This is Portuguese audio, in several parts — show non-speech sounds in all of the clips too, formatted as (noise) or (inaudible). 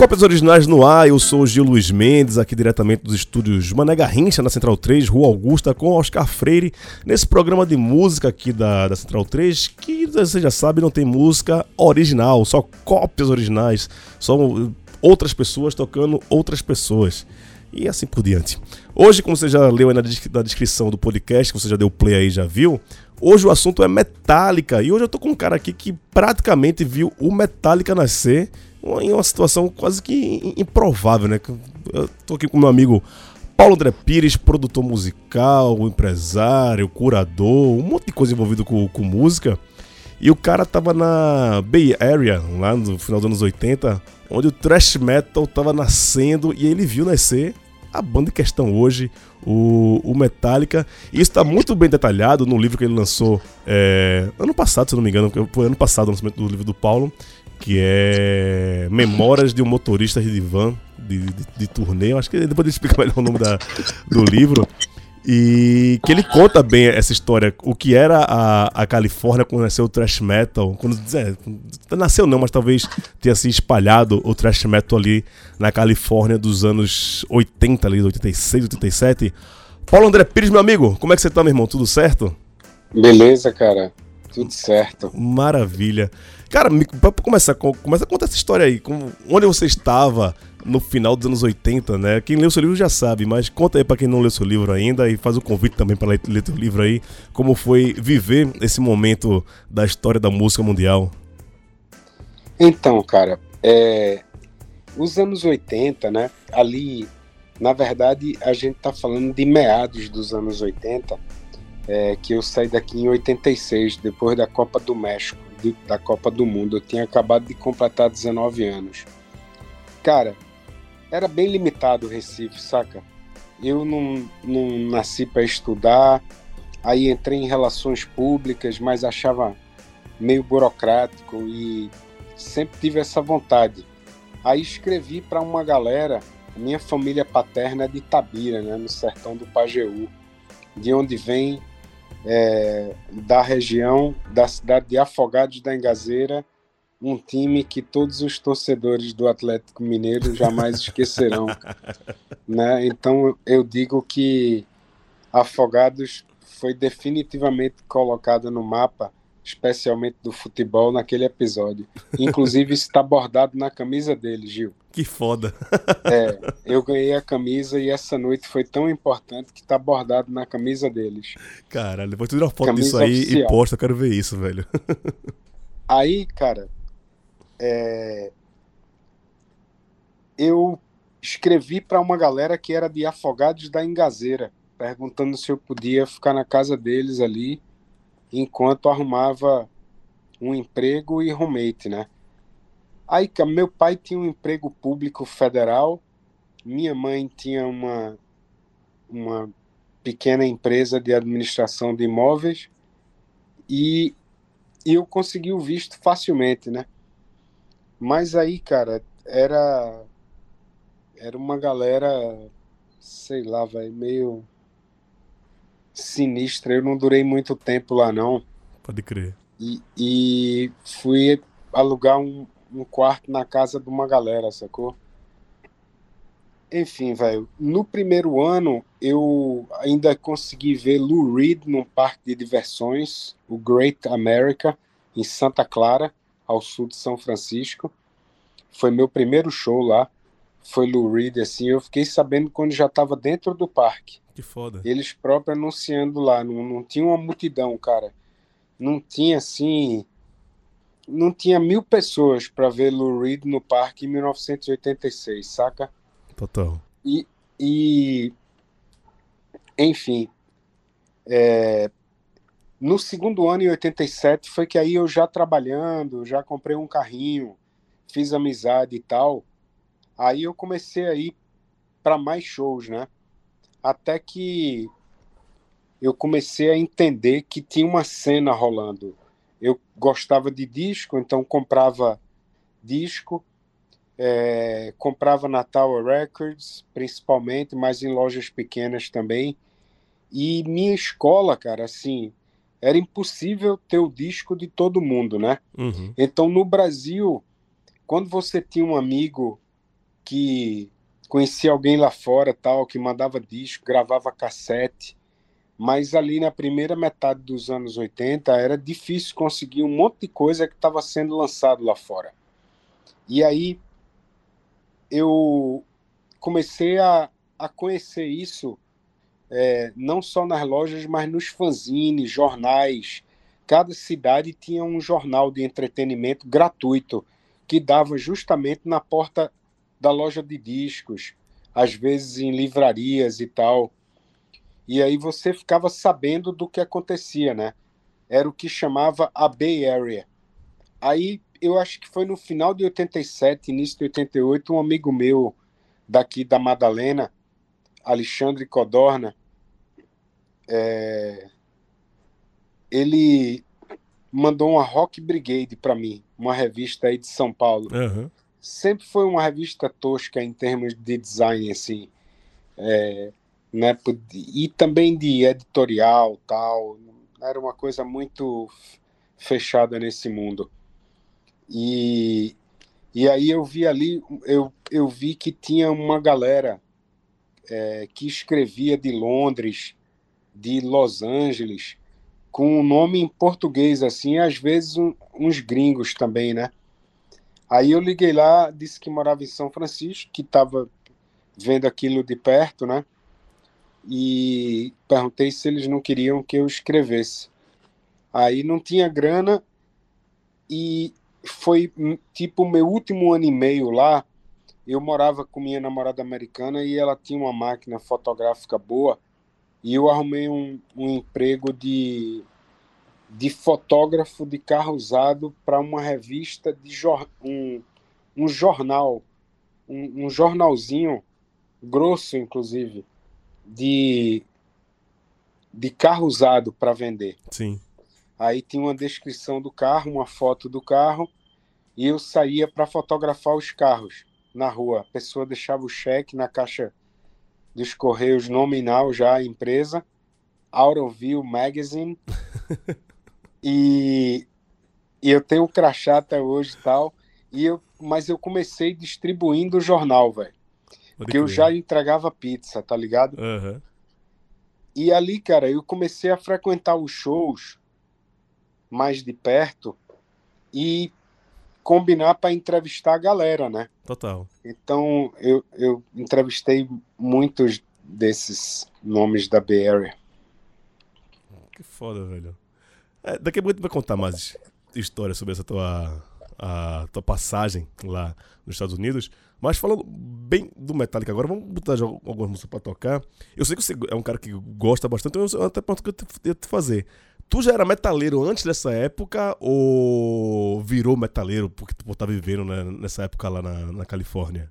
Cópias Originais no ar, eu sou o Gil Luiz Mendes, aqui diretamente dos estúdios Mané Garrincha, na Central 3, Rua Augusta, com Oscar Freire, nesse programa de música aqui da, da Central 3, que você já sabe, não tem música original, só cópias originais, só outras pessoas tocando outras pessoas. E assim por diante. Hoje, como você já leu aí na, na descrição do podcast, que você já deu play aí já viu, hoje o assunto é Metallica. E hoje eu tô com um cara aqui que praticamente viu o Metallica nascer em uma situação quase que improvável, né? Eu tô aqui com meu amigo Paulo André Pires, produtor musical, empresário, curador, um monte de coisa envolvido com, com música. E o cara tava na Bay Area, lá no final dos anos 80, onde o thrash metal tava nascendo e ele viu nascer a banda em questão hoje, o, o Metallica. E isso está muito bem detalhado no livro que ele lançou é, ano passado, se não me engano, foi ano passado o lançamento do livro do Paulo que é Memórias de um Motorista de Van, de, de, de turnê. Acho que depois ele explica melhor o nome da, do livro. E que ele conta bem essa história, o que era a, a Califórnia quando nasceu o thrash metal. Quando, é, nasceu não, mas talvez tenha se espalhado o thrash metal ali na Califórnia dos anos 80, ali, 86, 87. Paulo André Pires, meu amigo, como é que você tá, meu irmão? Tudo certo? Beleza, cara. Tudo certo. Maravilha. Cara, pra começar, começa a contar essa história aí. Como, onde você estava no final dos anos 80, né? Quem leu seu livro já sabe, mas conta aí pra quem não leu seu livro ainda e faz o convite também para ler, ler teu livro aí. Como foi viver esse momento da história da música mundial? Então, cara, é, os anos 80, né? Ali, na verdade, a gente tá falando de meados dos anos 80, é, que eu saí daqui em 86, depois da Copa do México da Copa do Mundo. Eu tinha acabado de completar 19 anos. Cara, era bem limitado o Recife, saca? Eu não, não nasci para estudar, aí entrei em relações públicas, mas achava meio burocrático e sempre tive essa vontade. Aí escrevi para uma galera, minha família paterna é de Itabira, né, no sertão do Pajeú, de onde vem é, da região da cidade de Afogados da Engazeira, um time que todos os torcedores do Atlético Mineiro jamais (laughs) esquecerão. né? Então eu digo que Afogados foi definitivamente colocado no mapa especialmente do futebol, naquele episódio. Inclusive, está bordado na camisa dele, Gil. Que foda. É, (laughs) eu ganhei a camisa e essa noite foi tão importante que está bordado na camisa deles. Caralho, depois tu tira uma foto camisa disso aí oficial. e posta, eu quero ver isso, velho. (laughs) Aí, cara, é... eu escrevi para uma galera que era de Afogados da Engazeira, perguntando se eu podia ficar na casa deles ali enquanto arrumava um emprego e roommate, né? Aí, meu pai tinha um emprego público federal, minha mãe tinha uma, uma pequena empresa de administração de imóveis e, e eu consegui o visto facilmente, né? Mas aí, cara, era era uma galera, sei lá, velho, meio sinistra. Eu não durei muito tempo lá, não. Pode crer. E, e fui alugar um, um quarto na casa de uma galera, sacou? Enfim, velho, no primeiro ano eu ainda consegui ver Lou Reed num parque de diversões, o Great America, em Santa Clara, ao sul de São Francisco. Foi meu primeiro show lá. Foi Lou Reed, assim, eu fiquei sabendo quando já estava dentro do parque. Que foda. Eles próprios anunciando lá, não, não tinha uma multidão, cara. Não tinha assim. Não tinha mil pessoas para ver Lou Reed no parque em 1986, saca? Total. E. e enfim. É, no segundo ano, em 87, foi que aí eu já trabalhando, já comprei um carrinho, fiz amizade e tal. Aí eu comecei a ir para mais shows, né? até que eu comecei a entender que tinha uma cena rolando. Eu gostava de disco, então comprava disco, é, comprava na Tower Records, principalmente, mas em lojas pequenas também. E minha escola, cara, assim, era impossível ter o disco de todo mundo, né? Uhum. Então, no Brasil, quando você tinha um amigo que conhecia alguém lá fora, tal, que mandava disco, gravava cassete. Mas ali na primeira metade dos anos 80 era difícil conseguir um monte de coisa que estava sendo lançado lá fora. E aí eu comecei a, a conhecer isso é, não só nas lojas, mas nos fanzines, jornais. Cada cidade tinha um jornal de entretenimento gratuito que dava justamente na porta da loja de discos, às vezes em livrarias e tal. E aí você ficava sabendo do que acontecia, né? Era o que chamava a Bay Area. Aí eu acho que foi no final de 87, início de 88, um amigo meu daqui da Madalena, Alexandre Codorna, é, ele mandou uma Rock Brigade para mim, uma revista aí de São Paulo. Uhum. Sempre foi uma revista tosca em termos de design, assim. É, né, e também de editorial tal. Era uma coisa muito fechada nesse mundo. E, e aí eu vi ali, eu, eu vi que tinha uma galera é, que escrevia de Londres, de Los Angeles, com um nome em português, assim, às vezes um, uns gringos também, né? Aí eu liguei lá, disse que morava em São Francisco, que estava vendo aquilo de perto, né? E perguntei se eles não queriam que eu escrevesse. Aí não tinha grana e foi hum, tipo meu último ano e meio lá. Eu morava com minha namorada americana e ela tinha uma máquina fotográfica boa e eu arrumei um, um emprego de, de fotógrafo de carro usado para uma revista de jor, um, um jornal, um, um jornalzinho grosso, inclusive, de, de carro usado para vender. Sim. Aí tinha uma descrição do carro, uma foto do carro, e eu saía para fotografar os carros na rua. A pessoa deixava o cheque na caixa dos correios nominal já a empresa, Autoview Magazine, (laughs) e, e eu tenho um crachá até hoje e tal, e eu, mas eu comecei distribuindo o jornal, velho. Porque eu já entregava pizza, tá ligado? Uhum. E ali, cara, eu comecei a frequentar os shows mais de perto e combinar para entrevistar a galera, né? Total. Então, eu, eu entrevistei muitos desses nomes da Bay Area. Que foda, velho. É, daqui a pouco tu vai contar mais histórias sobre essa tua, a tua passagem lá nos Estados Unidos. Mas falando bem do Metallica agora, vamos botar algumas músicas pra tocar. Eu sei que você é um cara que gosta bastante, então eu até ponto que eu ia te fazer. Tu já era metaleiro antes dessa época ou virou metaleiro porque tu tá vivendo né, nessa época lá na, na Califórnia?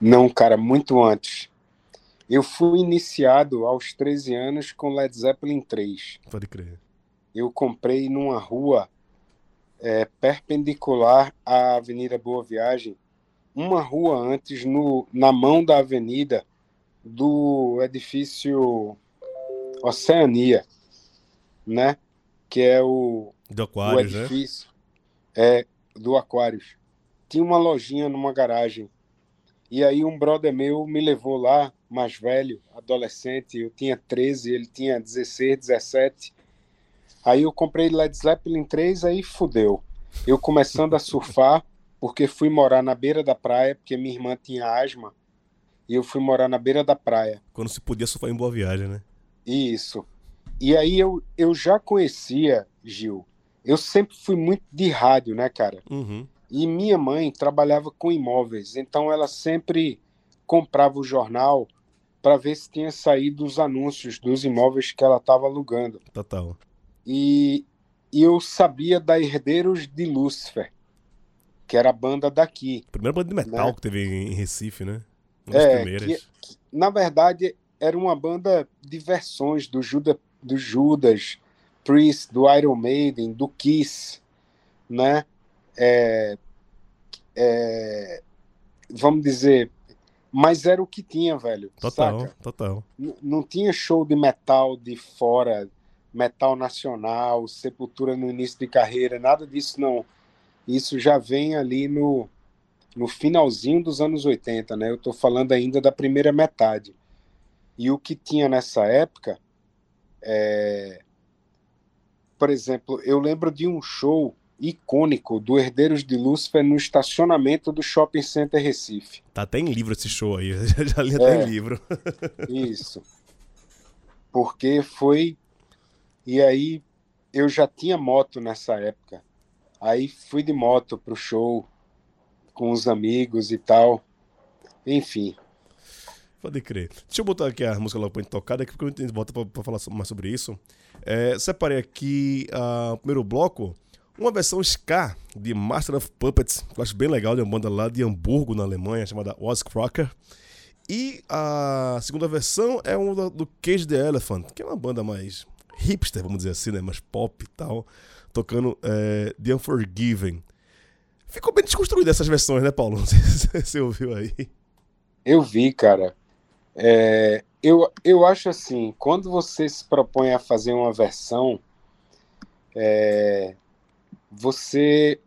Não, cara, muito antes. Eu fui iniciado aos 13 anos com Led Zeppelin 3. Pode crer. Eu comprei numa rua é, perpendicular à Avenida Boa Viagem, uma rua antes, no, na mão da avenida do edifício Oceania, né? Que é o, do Aquários, o né? edifício né? é, do Aquários. Tinha uma lojinha numa garagem. E aí um brother meu me levou lá, mais velho, adolescente, eu tinha 13, ele tinha 16, 17. Aí eu comprei Led Zeppelin 3, aí fudeu. Eu começando a surfar, porque fui morar na beira da praia, porque minha irmã tinha asma, e eu fui morar na beira da praia. Quando se podia surfar em Boa Viagem, né? Isso. E aí eu, eu já conhecia, Gil, eu sempre fui muito de rádio, né, cara? Uhum. E minha mãe trabalhava com imóveis, então ela sempre comprava o jornal para ver se tinha saído os anúncios dos imóveis que ela estava alugando. Total. E, e eu sabia da Herdeiros de Lúcifer, que era a banda daqui. Primeira banda de metal né? que teve em Recife, né? Uma das é, primeiras. Que, que, na verdade, era uma banda de versões do, Juda, do Judas, Priest, do Iron Maiden, do Kiss, né? É, é, vamos dizer, mas era o que tinha, velho. Total, saca? total. N não tinha show de metal de fora, metal nacional, sepultura no início de carreira, nada disso não. Isso já vem ali no, no finalzinho dos anos 80, né? Eu estou falando ainda da primeira metade. E o que tinha nessa época, é... por exemplo, eu lembro de um show icônico do Herdeiros de Lúcifer no estacionamento do Shopping Center Recife. Tá até em livro esse show aí, (laughs) já li até é, em livro. (laughs) Isso. Porque foi. E aí eu já tinha moto nessa época. Aí fui de moto pro show com os amigos e tal. Enfim. Pode crer. Deixa eu botar aqui a música logo pra gente tocar, daqui a pouco a gente volta pra, pra falar mais sobre isso. É, separei aqui uh, o primeiro bloco, uma versão ska de Master of Puppets, que eu acho bem legal, de uma banda lá de Hamburgo, na Alemanha, chamada Oz Crocker. E a segunda versão é uma do Cage the Elephant, que é uma banda mais hipster, vamos dizer assim, né? Mais pop e tal, tocando é, The Unforgiven. Ficou bem desconstruída essas versões, né, Paulo? (laughs) Você ouviu aí. Eu vi, cara. É, eu, eu acho assim, quando você se propõe a fazer uma versão, é, você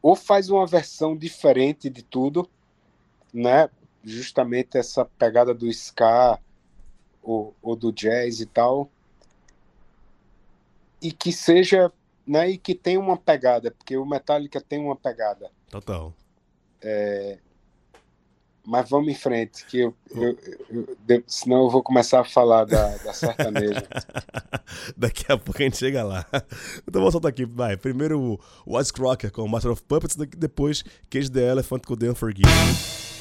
ou faz uma versão diferente de tudo, né? Justamente essa pegada do ska ou, ou do jazz e tal, e que seja né, e que tem uma pegada, porque o Metallica tem uma pegada. Total. É, mas vamos em frente, que eu, eu, eu, eu, senão eu vou começar a falar da, da sertaneja. (laughs) Daqui a pouco a gente chega lá. Então vou soltar aqui, vai. Primeiro o Wise Crocker com o Master of Puppets, depois Cage the Elephant com The Unforgiven.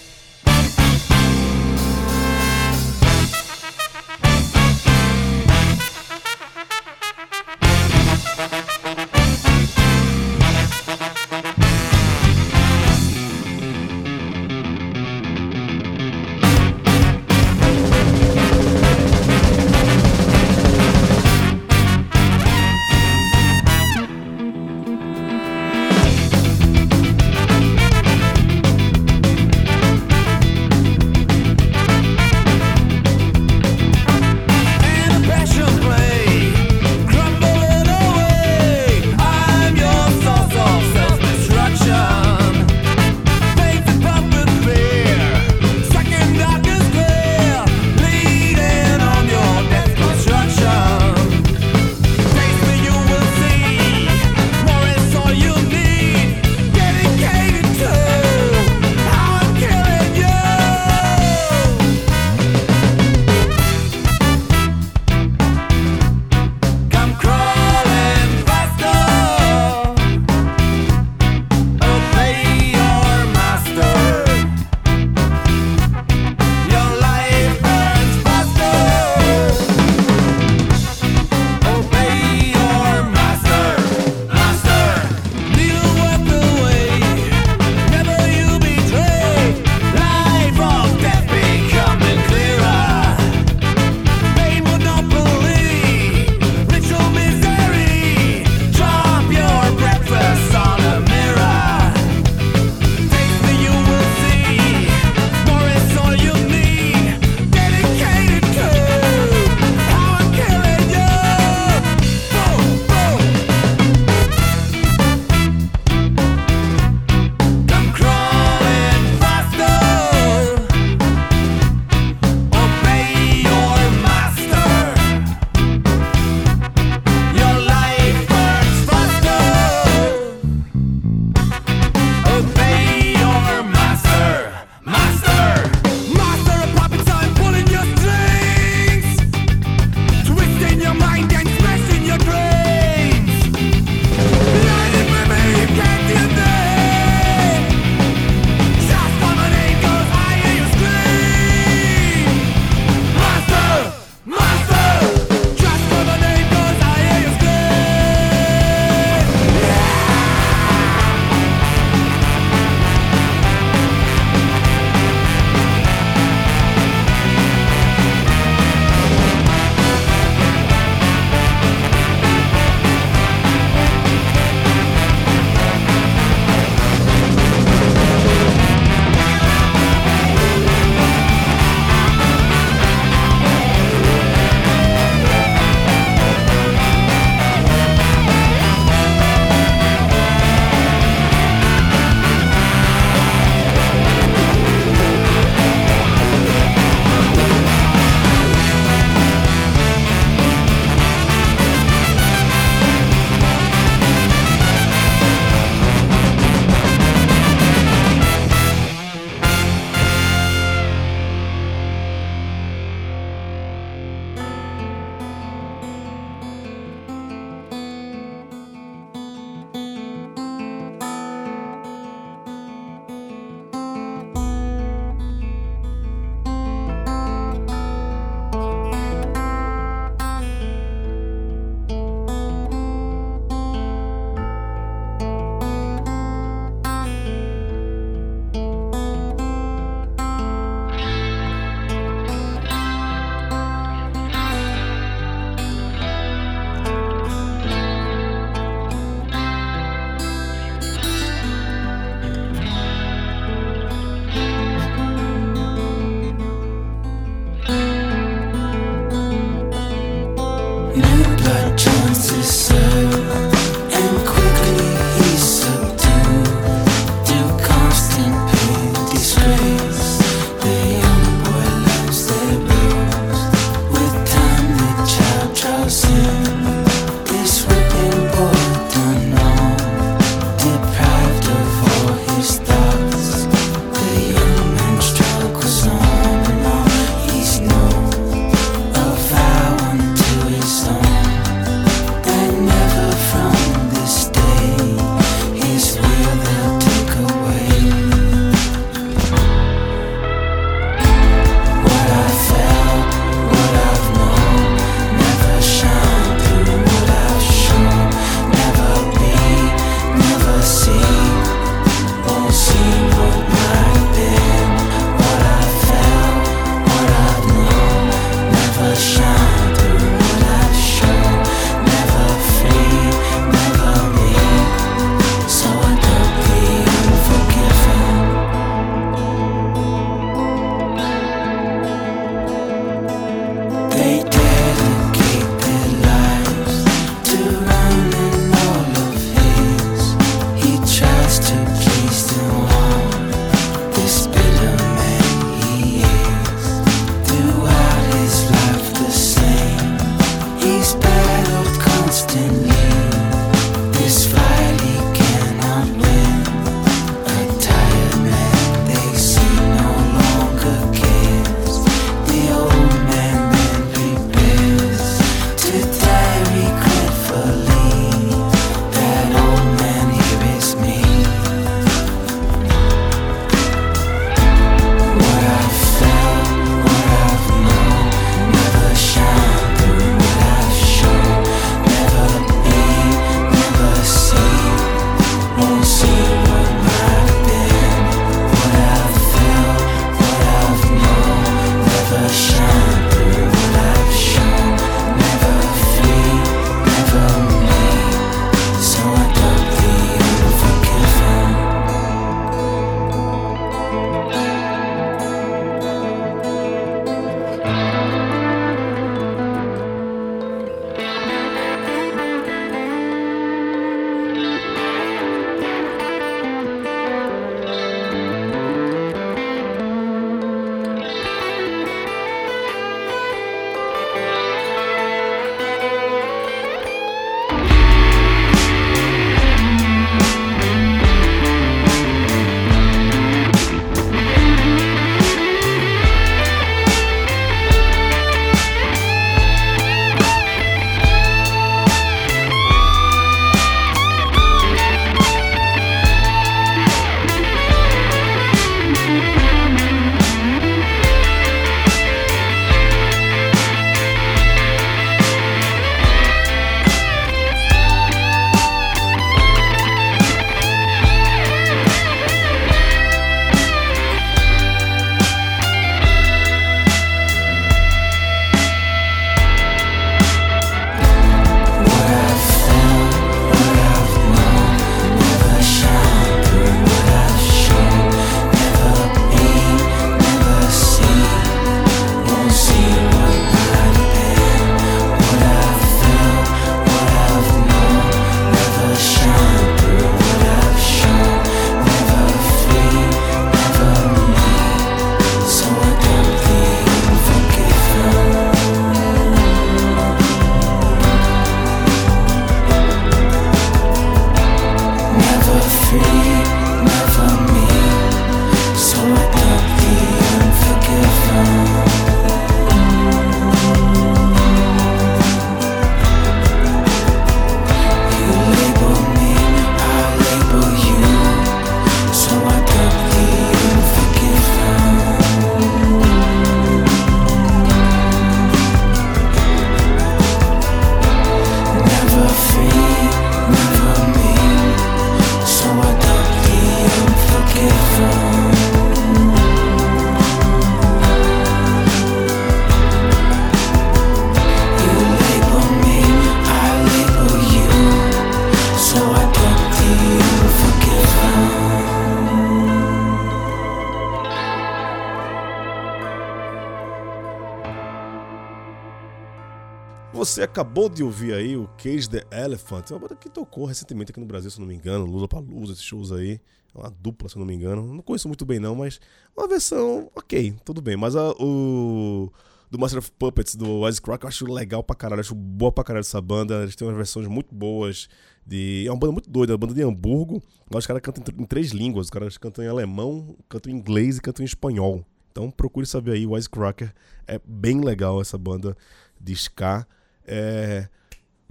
Acabou de ouvir aí o Cage the Elephant, uma banda que tocou recentemente aqui no Brasil, se não me engano, Lula pra Luz, esses shows aí. É uma dupla, se não me engano. Não conheço muito bem, não, mas uma versão ok, tudo bem. Mas a, o do Master of Puppets, do Wisecrack, eu acho legal pra caralho, acho boa pra caralho essa banda. Eles têm umas versões muito boas. De... É uma banda muito doida, é uma banda de Hamburgo. Os caras cantam em três línguas. Os caras cantam em alemão, cantam em inglês e cantam em espanhol. Então procure saber aí, Wisecracker. É bem legal essa banda de ska. É...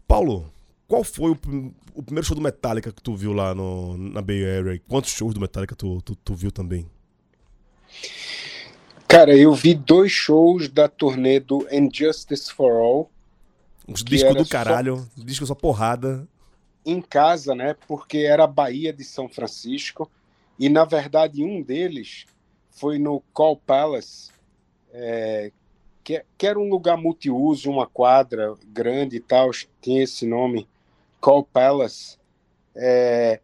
Paulo, qual foi o, o, primeiro show do Metallica que tu viu lá no, na Bay Area? Quantos shows do Metallica tu, tu, tu viu também? Cara, eu vi dois shows da turnê do Injustice for All. Uns discos do caralho, só... disco só porrada. Em casa, né? Porque era a Bahia de São Francisco. E, na verdade, um deles foi no Call Palace, é, que, que, era um lugar multiuso, uma quadra grande e tal, tinha esse nome, Call Palace. É,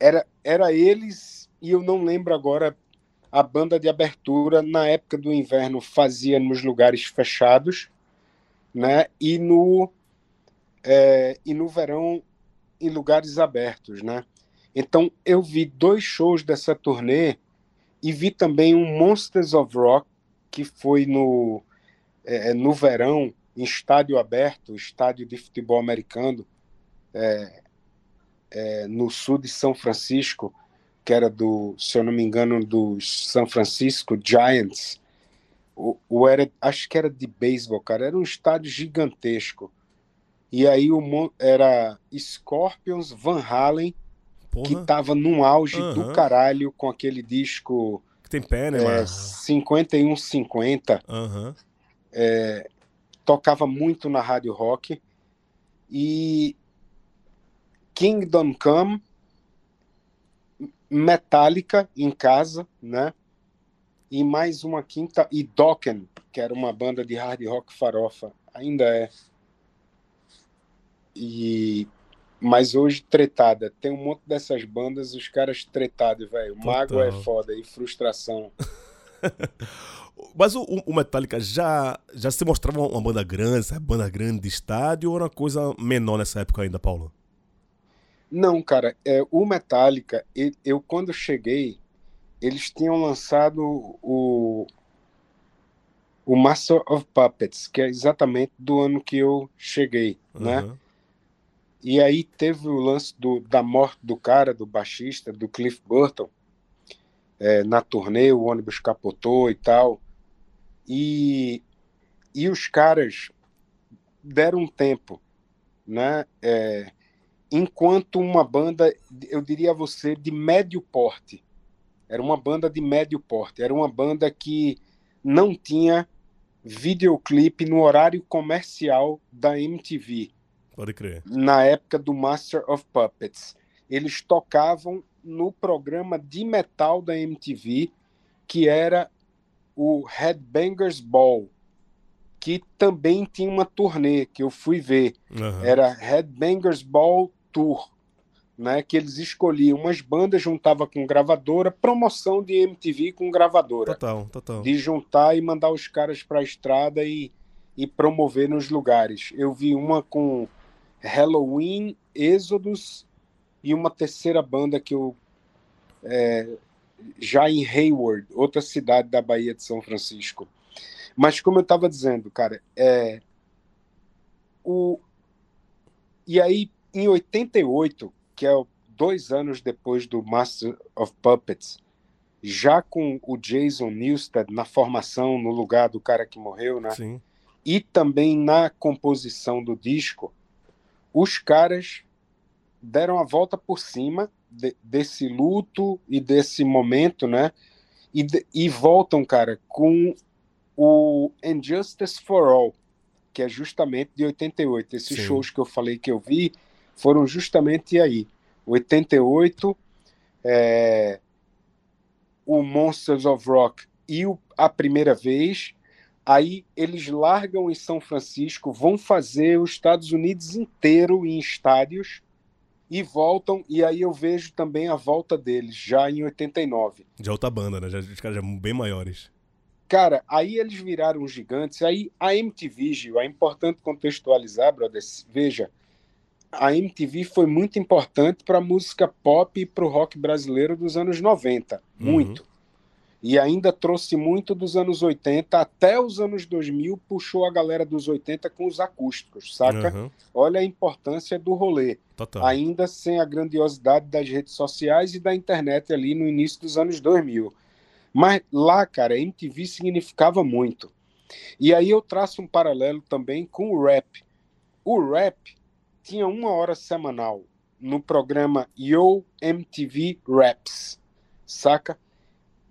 era, era eles, e eu não lembro agora, a banda de abertura, na época do inverno, fazia nos lugares fechados, né? E no, é, e no verão, em lugares abertos, né? Então, eu vi dois shows dessa turnê e vi também um Monsters of Rock, que foi no, é, é, no verão, em estádio aberto, estádio de futebol americano, é, é, no sul de São Francisco, que era do, se eu não me engano, do São Francisco Giants. O, era, acho que era de beisebol, cara. Era um estádio gigantesco. E aí o, era Scorpions, Van Halen Porra. que tava num auge uhum. do caralho com aquele disco. Que tem pé, né, é, mano? 5150. Uhum. É, tocava muito na rádio rock. E Kingdom Come, Metallica em casa, né? E mais uma quinta, e Dokken, que era uma banda de hard rock farofa, ainda é. E mas hoje tretada. Tem um monte dessas bandas, os caras tretados, velho. Mago é foda e frustração. (laughs) Mas o, o, Metallica já, já se mostrava uma banda grande, sabe? Banda grande de estádio ou era uma coisa menor nessa época ainda, Paulo? Não, cara. É, o Metallica, eu, eu quando cheguei, eles tinham lançado o, o Master of Puppets, que é exatamente do ano que eu cheguei, uhum. né? E aí teve o lance do, da morte do cara, do baixista, do Cliff Burton, é, na turnê, o ônibus capotou e tal. E, e os caras deram um tempo, né? É, enquanto uma banda, eu diria a você, de médio porte. Era uma banda de médio porte. Era uma banda que não tinha videoclipe no horário comercial da MTV. Pode crer. Na época do Master of Puppets. Eles tocavam no programa de metal da MTV, que era o Headbangers Ball, que também tinha uma turnê que eu fui ver. Uhum. Era Headbangers Ball Tour, né? Que eles escolhiam umas bandas, juntava com gravadora, promoção de MTV com gravadora. Total, total. De juntar e mandar os caras para a estrada e, e promover nos lugares. Eu vi uma com Halloween, Exodus e uma terceira banda que eu. É, já em Hayward, outra cidade da Bahia de São Francisco. Mas como eu estava dizendo, cara, é, o, e aí em 88, que é dois anos depois do Master of Puppets, já com o Jason Newsted na formação no lugar do cara que morreu, né? Sim. E também na composição do disco, os caras deram a volta por cima de, desse luto e desse momento, né? E, e voltam, cara, com o Injustice for All, que é justamente de 88. Esses Sim. shows que eu falei que eu vi foram justamente aí. 88, é, o Monsters of Rock e o, a primeira vez, Aí eles largam em São Francisco, vão fazer os Estados Unidos inteiro em estádios e voltam. E aí eu vejo também a volta deles, já em 89. Já outra banda, né? Já, os caras já bem maiores. cara, aí eles viraram gigantes. Aí a MTV, Gil, é importante contextualizar, brothers. Veja, a MTV foi muito importante para a música pop e para o rock brasileiro dos anos 90. Uhum. Muito. E ainda trouxe muito dos anos 80 até os anos 2000, puxou a galera dos 80 com os acústicos, saca? Aham, Olha a importância do rolê. Total. Ainda sem a grandiosidade das redes sociais e da internet ali no início dos anos 2000. Mas lá, cara, MTV significava muito. E aí eu traço um paralelo também com o rap. O rap tinha uma hora semanal no programa Yo MTV Raps, saca?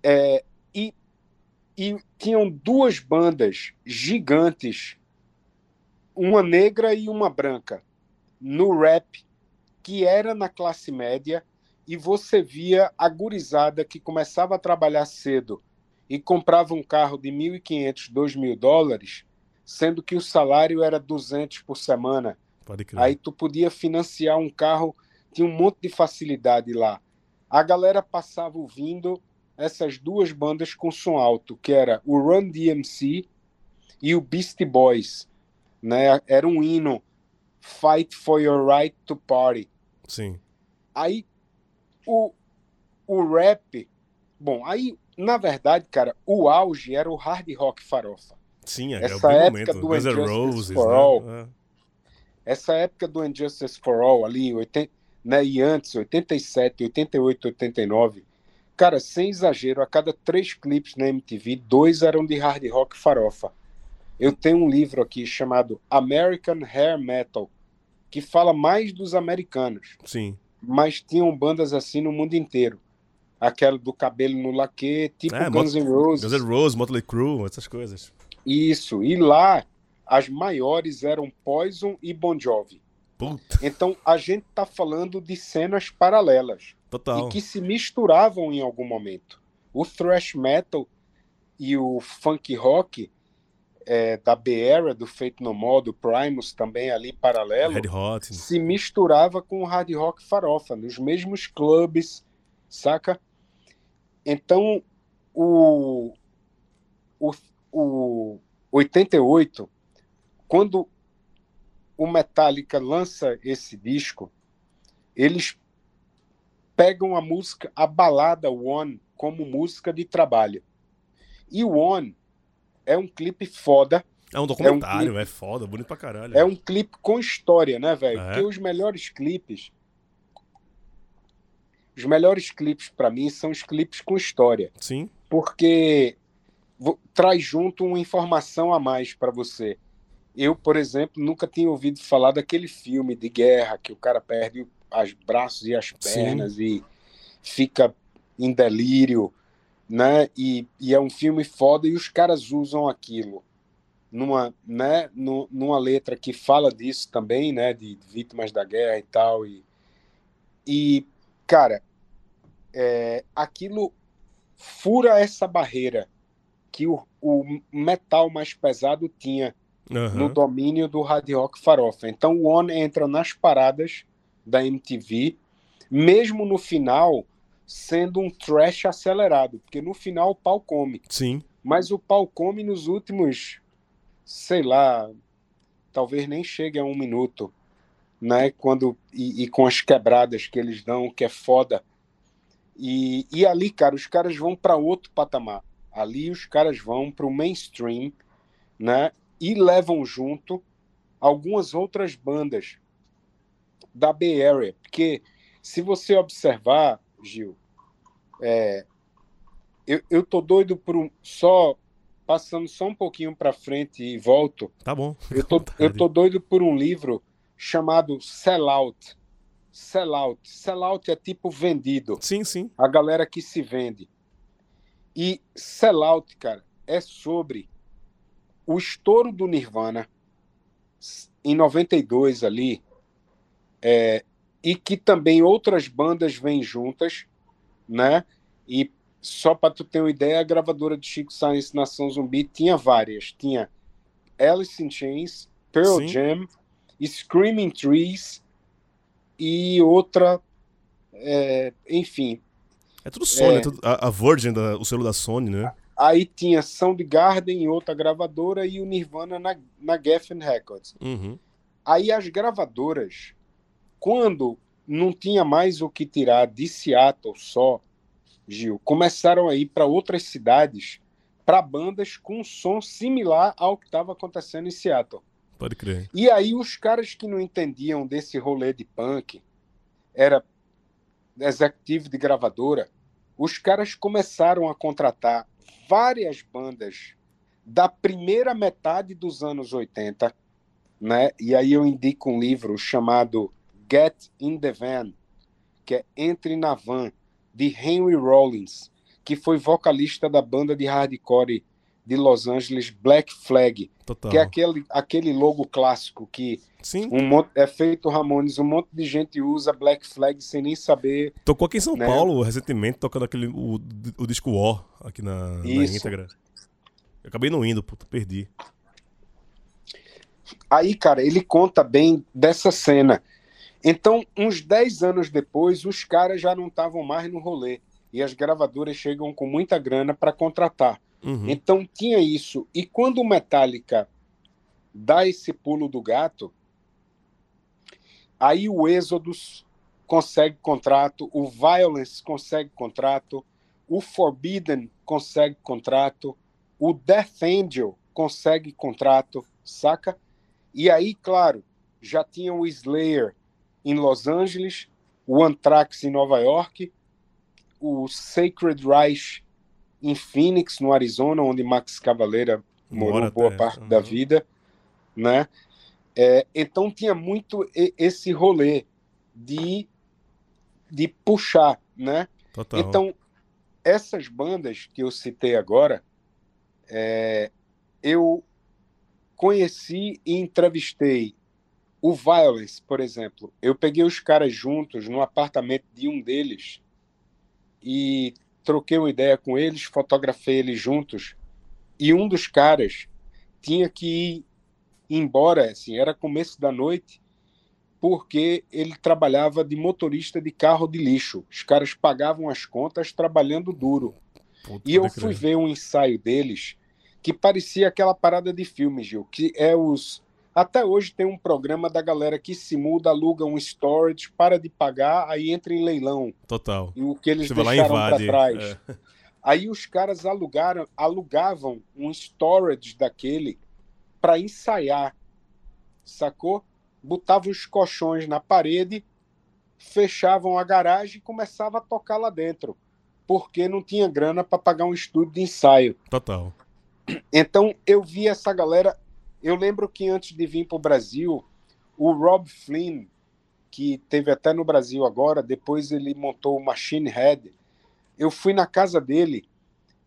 É, e, e tinham duas bandas gigantes, uma negra e uma branca, no rap, que era na classe média, e você via a gurizada que começava a trabalhar cedo e comprava um carro de 1.500, 2.000 dólares, sendo que o salário era 200 por semana. Aí tu podia financiar um carro, tinha um monte de facilidade lá. A galera passava ouvindo essas duas bandas com som alto, que era o Run DMC e o Beastie Boys, né? Era um hino Fight for your right to party. Sim. Aí o, o rap, bom, aí na verdade, cara, o auge era o hard rock farofa. Sim, é, Essa é o bem época momento. do Guns Injustice Roses, for né? All. É. essa época do Injustice for All ali, 80, né, e antes, 87, 88, 89, cara, sem exagero, a cada três clipes na MTV, dois eram de hard rock farofa. Eu tenho um livro aqui chamado American Hair Metal, que fala mais dos americanos, Sim. mas tinham bandas assim no mundo inteiro. Aquela do cabelo no laque, tipo É, Guns N' Roses. Guns N' Roses, Motley Crue, essas coisas. Isso, e lá as maiores eram Poison e Bon Jovi. Puta, Então a gente está falando de cenas paralelas total. e que se misturavam em algum momento. O thrash metal e o funk rock é, da Area, do Fate No More, do Primus também ali paralelo, Hot. se misturava com o hard rock farofa, nos mesmos clubes, saca? Então o, o, o 88, quando o Metallica lança esse disco, eles pegam a música, a balada One, como música de trabalho. E o One é um clipe foda, É um documentário, clipe- é foda, bonito pra caralho. é um clipe com história, né, velho? É. Porque os melhores clipes. Os melhores clipes pra mim são os clipes com história, Sim, porque traz junto uma informação a mais pra você. Eu, por exemplo, nunca tinha ouvido falar daquele filme de guerra que o cara perde os braços e as Sim. pernas e fica em delírio, né? E, e é um filme foda e os caras usam aquilo numa, né, nu- numa letra que fala disso também, né, de vítimas da guerra e tal e, e cara, é, aquilo fura essa barreira que o, o metal mais pesado tinha aham. no domínio do hard rock farofa. Então o One entra nas paradas da MTV, mesmo no final sendo um trash acelerado, porque no final o pau come. Sim, Mas o pau come nos últimos, sei lá, talvez nem chegue a um minuto, né? Quando e, e com as quebradas que eles dão, que é foda. E, e ali, cara, os caras vão para outro patamar. Ali os caras vão para o mainstream, né? E levam junto algumas outras bandas da Bay Area, porque se você observar, Gil, é, eu, eu tô doido por um só passando só um pouquinho para frente e volto. tá bom. Eu tô, (laughs) eu tô doido por um livro chamado Sellout. Sellout. Sellout é tipo vendido. Sim, sim. A galera que se vende. E Sellout, cara, é sobre o estouro do Nirvana em 92 ali, é, e que também outras bandas vêm juntas, né? E só para tu ter uma ideia, a gravadora de Chico Science Nação Zumbi tinha várias. Tinha Alice in Chains, Pearl Sim. Jam, Screaming Trees e outra, é, enfim, É tudo Sony, É. é tudo- a, a Virgin, da- o selo da Sony, né? aí tinha Soundgarden em outra gravadora e o Nirvana na, na Geffen Records. Uhum. Aí as gravadoras, quando não tinha mais o que tirar de Seattle só, Gil, começaram a ir para outras cidades para bandas com um som similar ao que estava acontecendo em Seattle. Pode crer. E aí os caras que não entendiam desse rolê de punk, era executivo de gravadora, os caras começaram a contratar várias bandas da primeira metade dos anos 80, né? E aí eu indico um livro chamado Get in the Van, que é Entre na Van, de Henry Rollins, que foi vocalista da banda de hardcore de Los Angeles Black Flag, Total. que é aquele, aquele logo clássico que Sim. um monte, é feito Ramones, um monte de gente usa Black Flag sem nem saber. Tocou aqui em São né? Paulo recentemente, tocando aquele, o, o disco War aqui na, na Isso. íntegra. Eu acabei não indo, puta, perdi. Aí, cara, ele conta bem dessa cena. Então, uns 10 anos depois, os caras já não estavam mais no rolê. E as gravadoras chegam com muita grana para contratar. Uhum. Então tinha isso. E quando o Metallica dá esse pulo do gato, aí o Exodus consegue contrato, o Violence consegue contrato, o Forbidden consegue contrato, o Death Angel consegue contrato, saca? E aí, claro, já tinha o Slayer em Los Angeles, o Anthrax em Nova York, o Sacred Reich em Phoenix, no Arizona, onde Max Cavaleira morou Mora boa até, parte uhum. da vida, né? É, então tinha muito esse rolê de, de puxar, né? Total. Então, essas bandas que eu citei agora, é, eu conheci e entrevistei o Violence, por exemplo. Eu peguei os caras juntos no apartamento de um deles e troquei uma ideia com eles, fotografei eles juntos. E um dos caras tinha que ir embora, assim, era começo da noite, porque ele trabalhava de motorista de carro de lixo. Os caras pagavam as contas trabalhando duro. Puta, E eu fui ver um ensaio deles que parecia aquela parada de filme, Gil, que é os. Até hoje tem um programa da galera que se muda, aluga um storage, para de pagar, aí entra em leilão. Total. E o que eles Você deixaram para trás. É. Aí os caras alugaram, alugavam um storage daquele para ensaiar, sacou? Botavam os colchões na parede, fechavam a garagem e começava a tocar lá dentro, porque não tinha grana para pagar um estúdio de ensaio. Total. Então eu vi essa galera. Eu lembro que antes de vir para o Brasil, o Rob Flynn, que teve até no Brasil agora, depois ele montou o Machine Head. Eu fui na casa dele,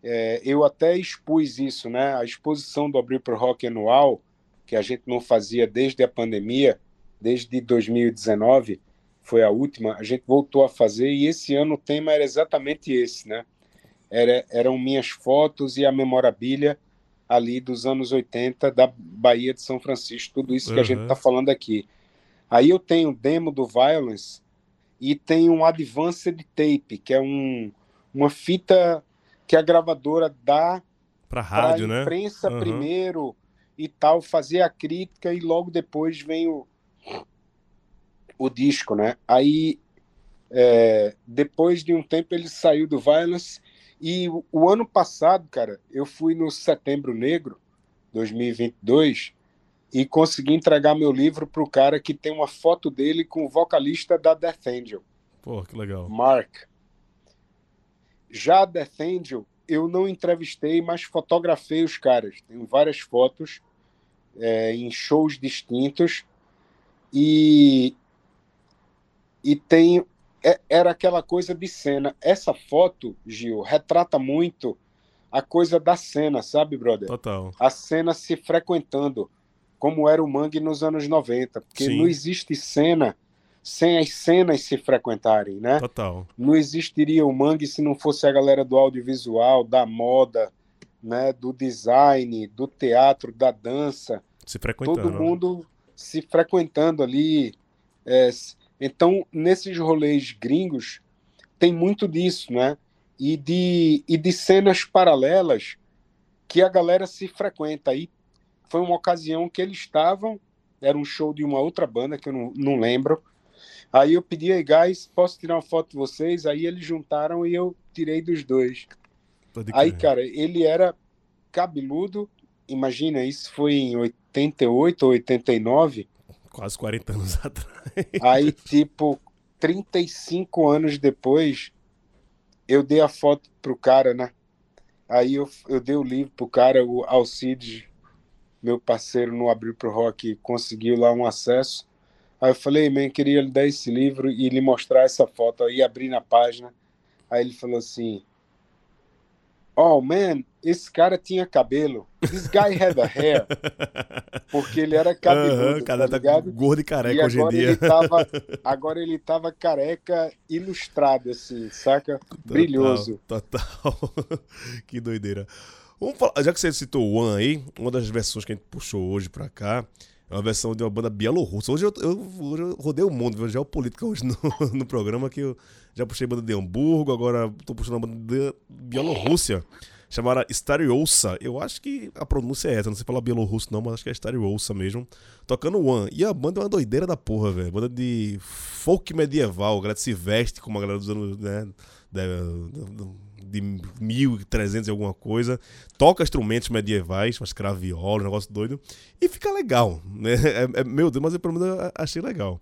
é, eu até expus isso, né? A exposição do Abril para Rock anual, que a gente não fazia desde a pandemia, desde 2019, foi a última, a gente voltou a fazer e esse ano o tema era exatamente esse, né? Era, eram minhas fotos e a memorabilia ali dos anos 80 da Bahia de São Francisco, tudo isso que a gente Uhum. está falando aqui. Aí eu tenho o demo do Violence e tenho um Advanced Tape, que é um, uma fita que a gravadora dá Pra para rádio, a né? imprensa Uhum. primeiro e tal, fazer a crítica e logo depois vem o, o disco, né? Aí, é, depois de um tempo, ele saiu do Violence e o, o ano passado, cara, eu fui no Setembro Negro, 2022, e consegui entregar meu livro para o cara que tem uma foto dele com o vocalista da Death Angel. Pô, que legal. Mark. Já a Death Angel, eu não entrevistei, mas fotografei os caras. Tenho várias fotos é, em shows distintos e e tem é- era aquela coisa de cena. Essa foto, Gil, retrata muito a coisa da cena, sabe, brother? Total. a cena se frequentando, como era o Mangue nos anos 90, porque Sim. não existe cena sem as cenas se frequentarem, né? Total. Não existiria o Mangue se não fosse a galera do audiovisual, da moda, né, do design, do teatro, da dança, Se frequentando. todo mundo se frequentando ali. é, então, nesses rolês gringos, tem muito disso, né? E de, e de cenas paralelas que a galera se frequenta. Aí foi uma ocasião que eles estavam, era um show de uma outra banda que eu não, não lembro. Aí eu pedi aí, guys, posso tirar uma foto de vocês? Aí eles juntaram e eu tirei dos dois. Aí, cara, ele era cabeludo, imagina, isso foi em 88 ou 89. Quase 40 anos (laughs) atrás. Aí, tipo, 35 anos depois, eu dei a foto pro cara, né? Aí eu, eu dei o livro pro cara, o Alcides, meu parceiro no Abril pro Rock, conseguiu lá um acesso. Aí eu falei, man, queria lhe dar esse livro e lhe mostrar essa foto. Aí abri na página. Aí ele falou assim: Oh man, esse cara tinha cabelo. This guy had a hair. (laughs) Porque ele era cabeludo, uhum, cara tá, gordo e careca e hoje em dia. Ele tava, (laughs) agora ele tava careca, ilustrado, assim, saca? Total, Brilhoso. Total. (laughs) que doideira. Vamos falar, já que você citou o One aí, uma das versões que a gente puxou hoje pra cá, é uma versão de uma banda bielorrussa. Hoje eu, eu, hoje eu rodei o mundo, viu? geopolítica hoje no, (laughs) no programa, que eu já puxei banda de Hamburgo, agora tô puxando uma banda de Bielorrússia, chamada Stariousa. Eu acho que a pronúncia é essa, não sei falar bielorrusso não, mas acho que é Stariousa mesmo. Tocando One. E a banda é uma doideira da porra, velho. Banda de folk medieval, a galera se veste como a galera dos anos, né, de 1300 e alguma coisa, toca instrumentos medievais, umas craviolas, um negócio doido, e fica legal, né? É, é, meu Deus, mas eu pelo menos achei legal.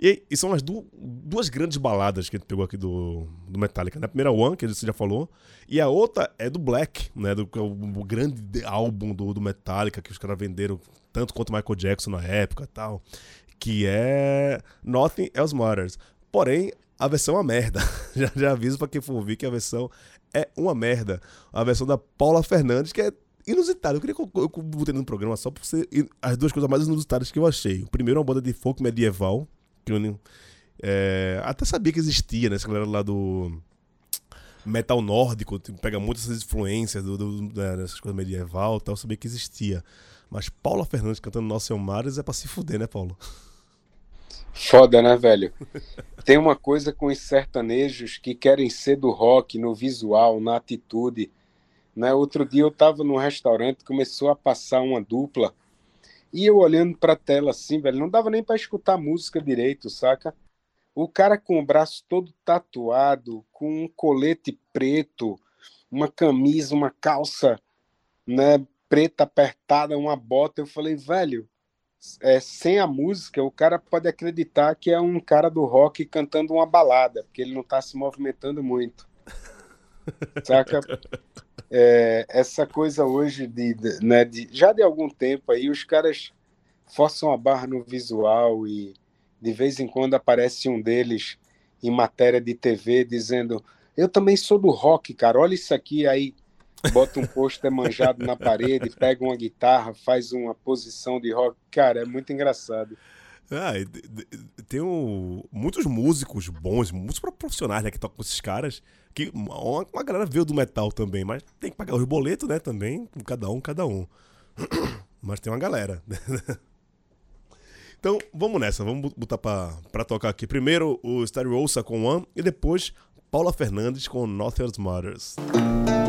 E, e são as du duas grandes baladas que a gente pegou aqui do, do Metallica. Né? A primeira One, que você já falou, e a outra é do Black, né? Do, é o, grande álbum do, do Metallica que os caras venderam tanto quanto Michael Jackson na época tal. Que é Nothing Else Matters. Porém, a versão é uma merda. (laughs) já, já aviso pra quem for ouvir que a versão é uma merda. A versão da Paula Fernandes, que é inusitada. Eu queria que eu, eu botei no programa só por ser as duas coisas mais inusitadas que eu achei. O primeiro é uma banda de folk medieval, que é, até sabia que existia, né? Essa galera lá do metal nórdico, tipo, pega muitas essas influências do, do, dessas coisas medieval e tal, sabia que existia. Mas Paula Fernandes cantando Nossa Mares é pra se fuder, né, Paulo? Foda, né, velho? Tem uma coisa com os sertanejos que querem ser do rock no visual, na atitude. Né? Outro dia eu tava num restaurante, começou a passar uma dupla e eu olhando para a tela assim, velho, não dava nem para escutar música direito, saca? O cara com o braço todo tatuado, com um colete preto, uma camisa, uma calça, né, preta apertada, uma bota. Eu falei, velho, é, sem a música, o cara pode acreditar que é um cara do rock cantando uma balada, porque ele não está se movimentando muito. (laughs) Saca? É, essa coisa hoje de, de, né, de, já de algum tempo aí os caras forçam a barra no visual e de vez em quando aparece um deles em matéria de TV dizendo eu também sou do rock, cara, olha isso aqui aí bota um pôster manjado na parede, pega uma guitarra, faz uma posição de rock, cara, é muito engraçado. Ah, tem um, muitos músicos bons, muitos profissionais né, que tocam com esses caras, que uma, uma galera veio do metal também, mas tem que pagar os boletos, né, também, cada um, cada um. (coughs) Mas tem uma galera. (laughs) então, vamos nessa, vamos botar pra, pra tocar aqui. Primeiro o Stereo Ouça com One e depois Paula Fernandes com Nothing Matters. I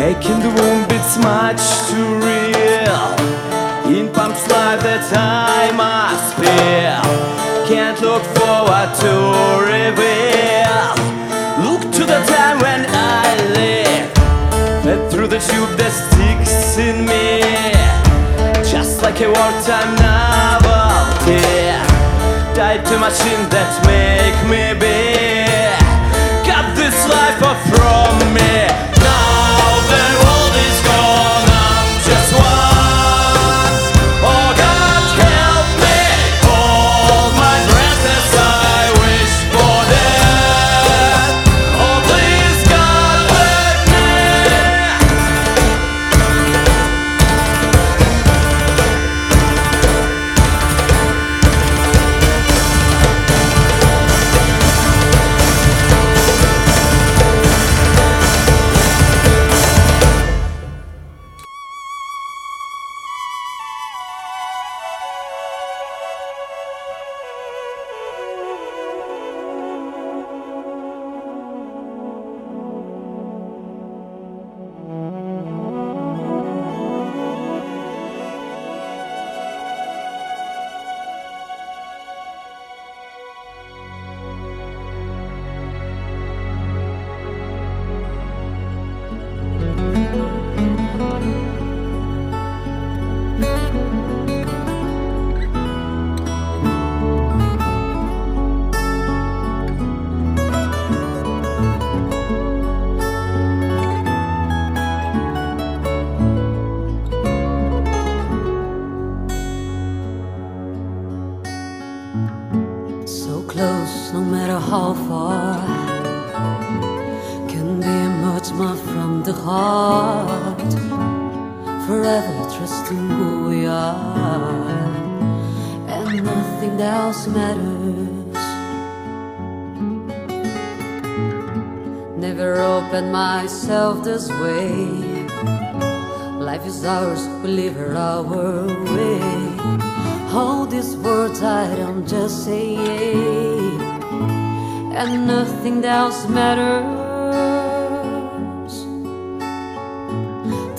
Making the room bits much too real In Pump's life that I must feel Can't look forward to reveal. Look to the time when I live. Fed through the tube that sticks in me. Just like a wartime novelty. Tied to machine that make me be. Cut this life off from me.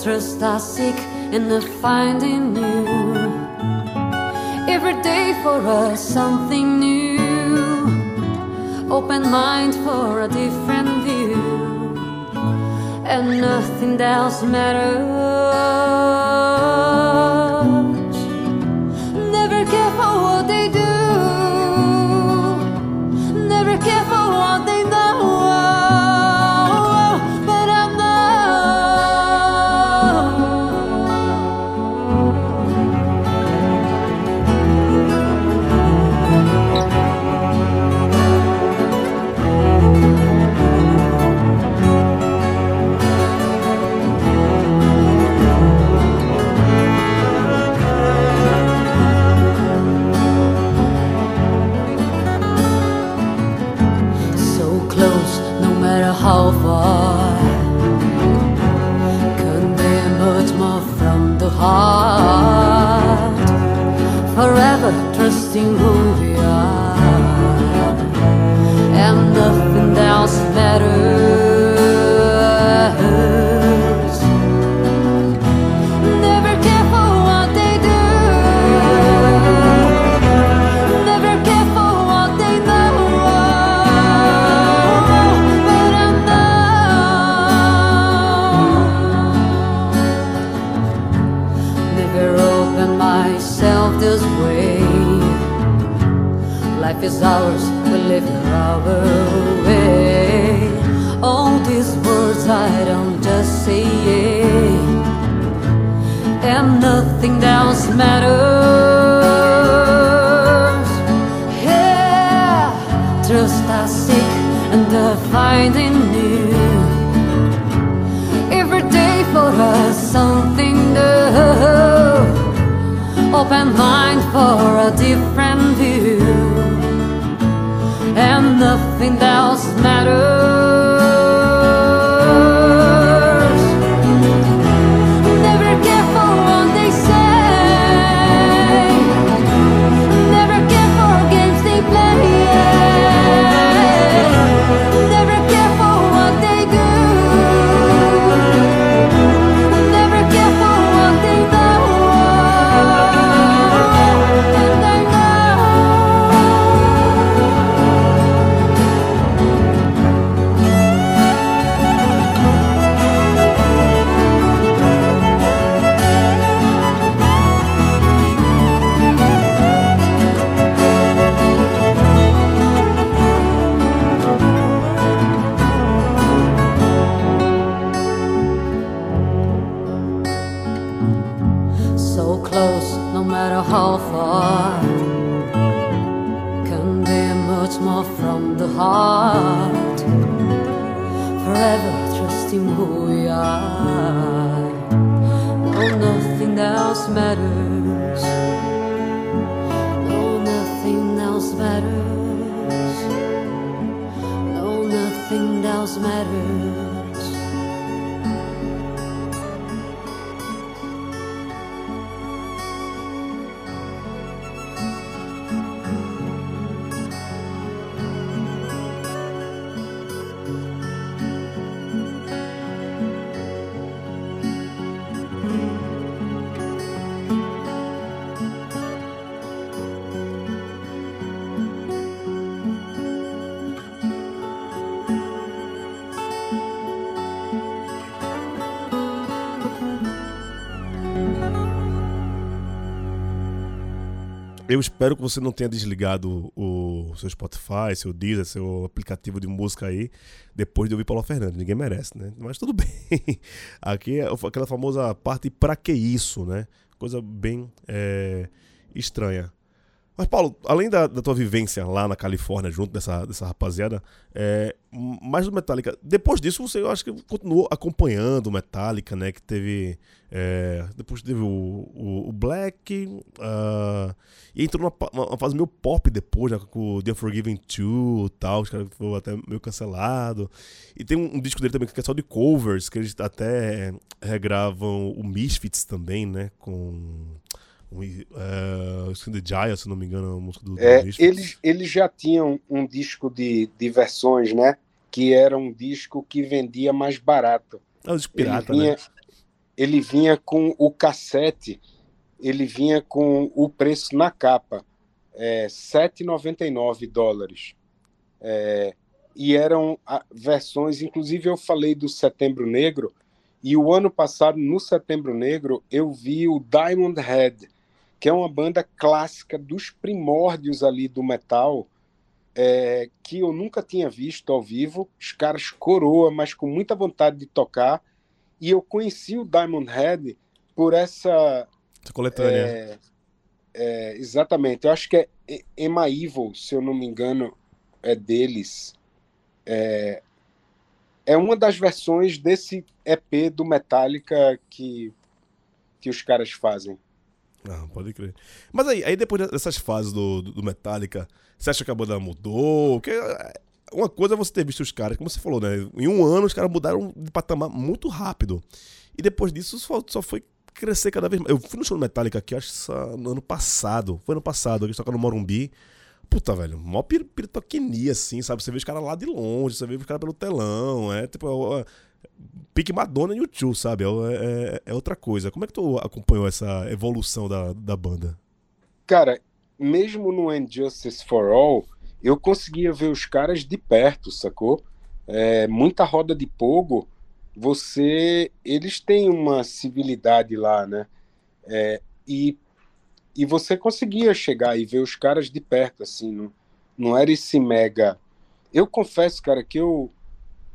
trust I seek in the finding new. Every day for us something new. Open mind for a different view. And nothing else matters. walking. Matters. Yeah, trust I seek and I find in you every day for us something new. Open mind for a different view, and nothing else matters. Eu espero que você não tenha desligado o seu Spotify, seu Deezer, seu aplicativo de música aí, depois de ouvir Paulo Fernandes. Ninguém merece, né? Mas tudo (laughs) bem. Aqui é aquela famosa parte pra que isso, né? Coisa bem é, estranha. Mas, Paulo, além da, da, tua vivência lá na Califórnia, junto dessa, dessa rapaziada, é, mais do Metallica, depois disso você, eu acho que continuou acompanhando o Metallica, né? Que teve. É, depois teve o, o, o Black, uh, e entrou numa, fase meio pop depois, né, com o The Forgiven 2 e tal, os caras foram até meio cancelado. E tem um, um, disco dele também que é só de covers, que eles até regravam o Misfits também, né? Com. Uh, The Giant, se não me engano, a música do, é, do eles, eles já tinham um disco de, de versões, né? Que era um disco que vendia mais barato. É um disco pirata, ele vinha, né? Ele vinha com o cassete, ele vinha com o preço na capa, é, 7,99 dólares. É, e eram versões, inclusive eu falei do Setembro Negro, e o ano passado, no Setembro Negro, eu vi o Diamond Head, que é uma banda clássica dos primórdios ali do metal, é, que eu nunca tinha visto ao vivo. Os caras coroa, mas com muita vontade de tocar. E eu conheci o Diamond Head por essa. Essa coletânea. É, é, exatamente. Eu acho que é Emma Evil, se eu não me engano, é deles. É, é uma das versões desse EP do Metallica que, que os caras fazem. Ah, pode crer. Mas aí, aí depois dessas fases do, do, Metallica, você acha que a banda mudou? Porque uma coisa é você ter visto os caras, como você falou, né? Em um ano os caras mudaram de patamar muito rápido. E depois disso só, só foi crescer cada vez mais. Eu fui no show do Metallica aqui, acho que no ano passado. Foi ano passado, eles tocaram no Morumbi. Puta, velho, mó piritoquenia, assim, sabe? Você vê os caras lá de longe, você vê os caras pelo telão, é tipo... É, pique Madonna e o Tio, sabe? É, é, é, outra coisa. Como é que tu acompanhou essa evolução da, da banda? Cara, mesmo no Injustice for All, eu conseguia ver os caras de perto, sacou? É, muita roda de pogo, você... Eles têm uma civilidade lá, né? É, e, e você conseguia chegar e ver os caras de perto, assim, não, não era esse mega... Eu confesso, cara, que eu,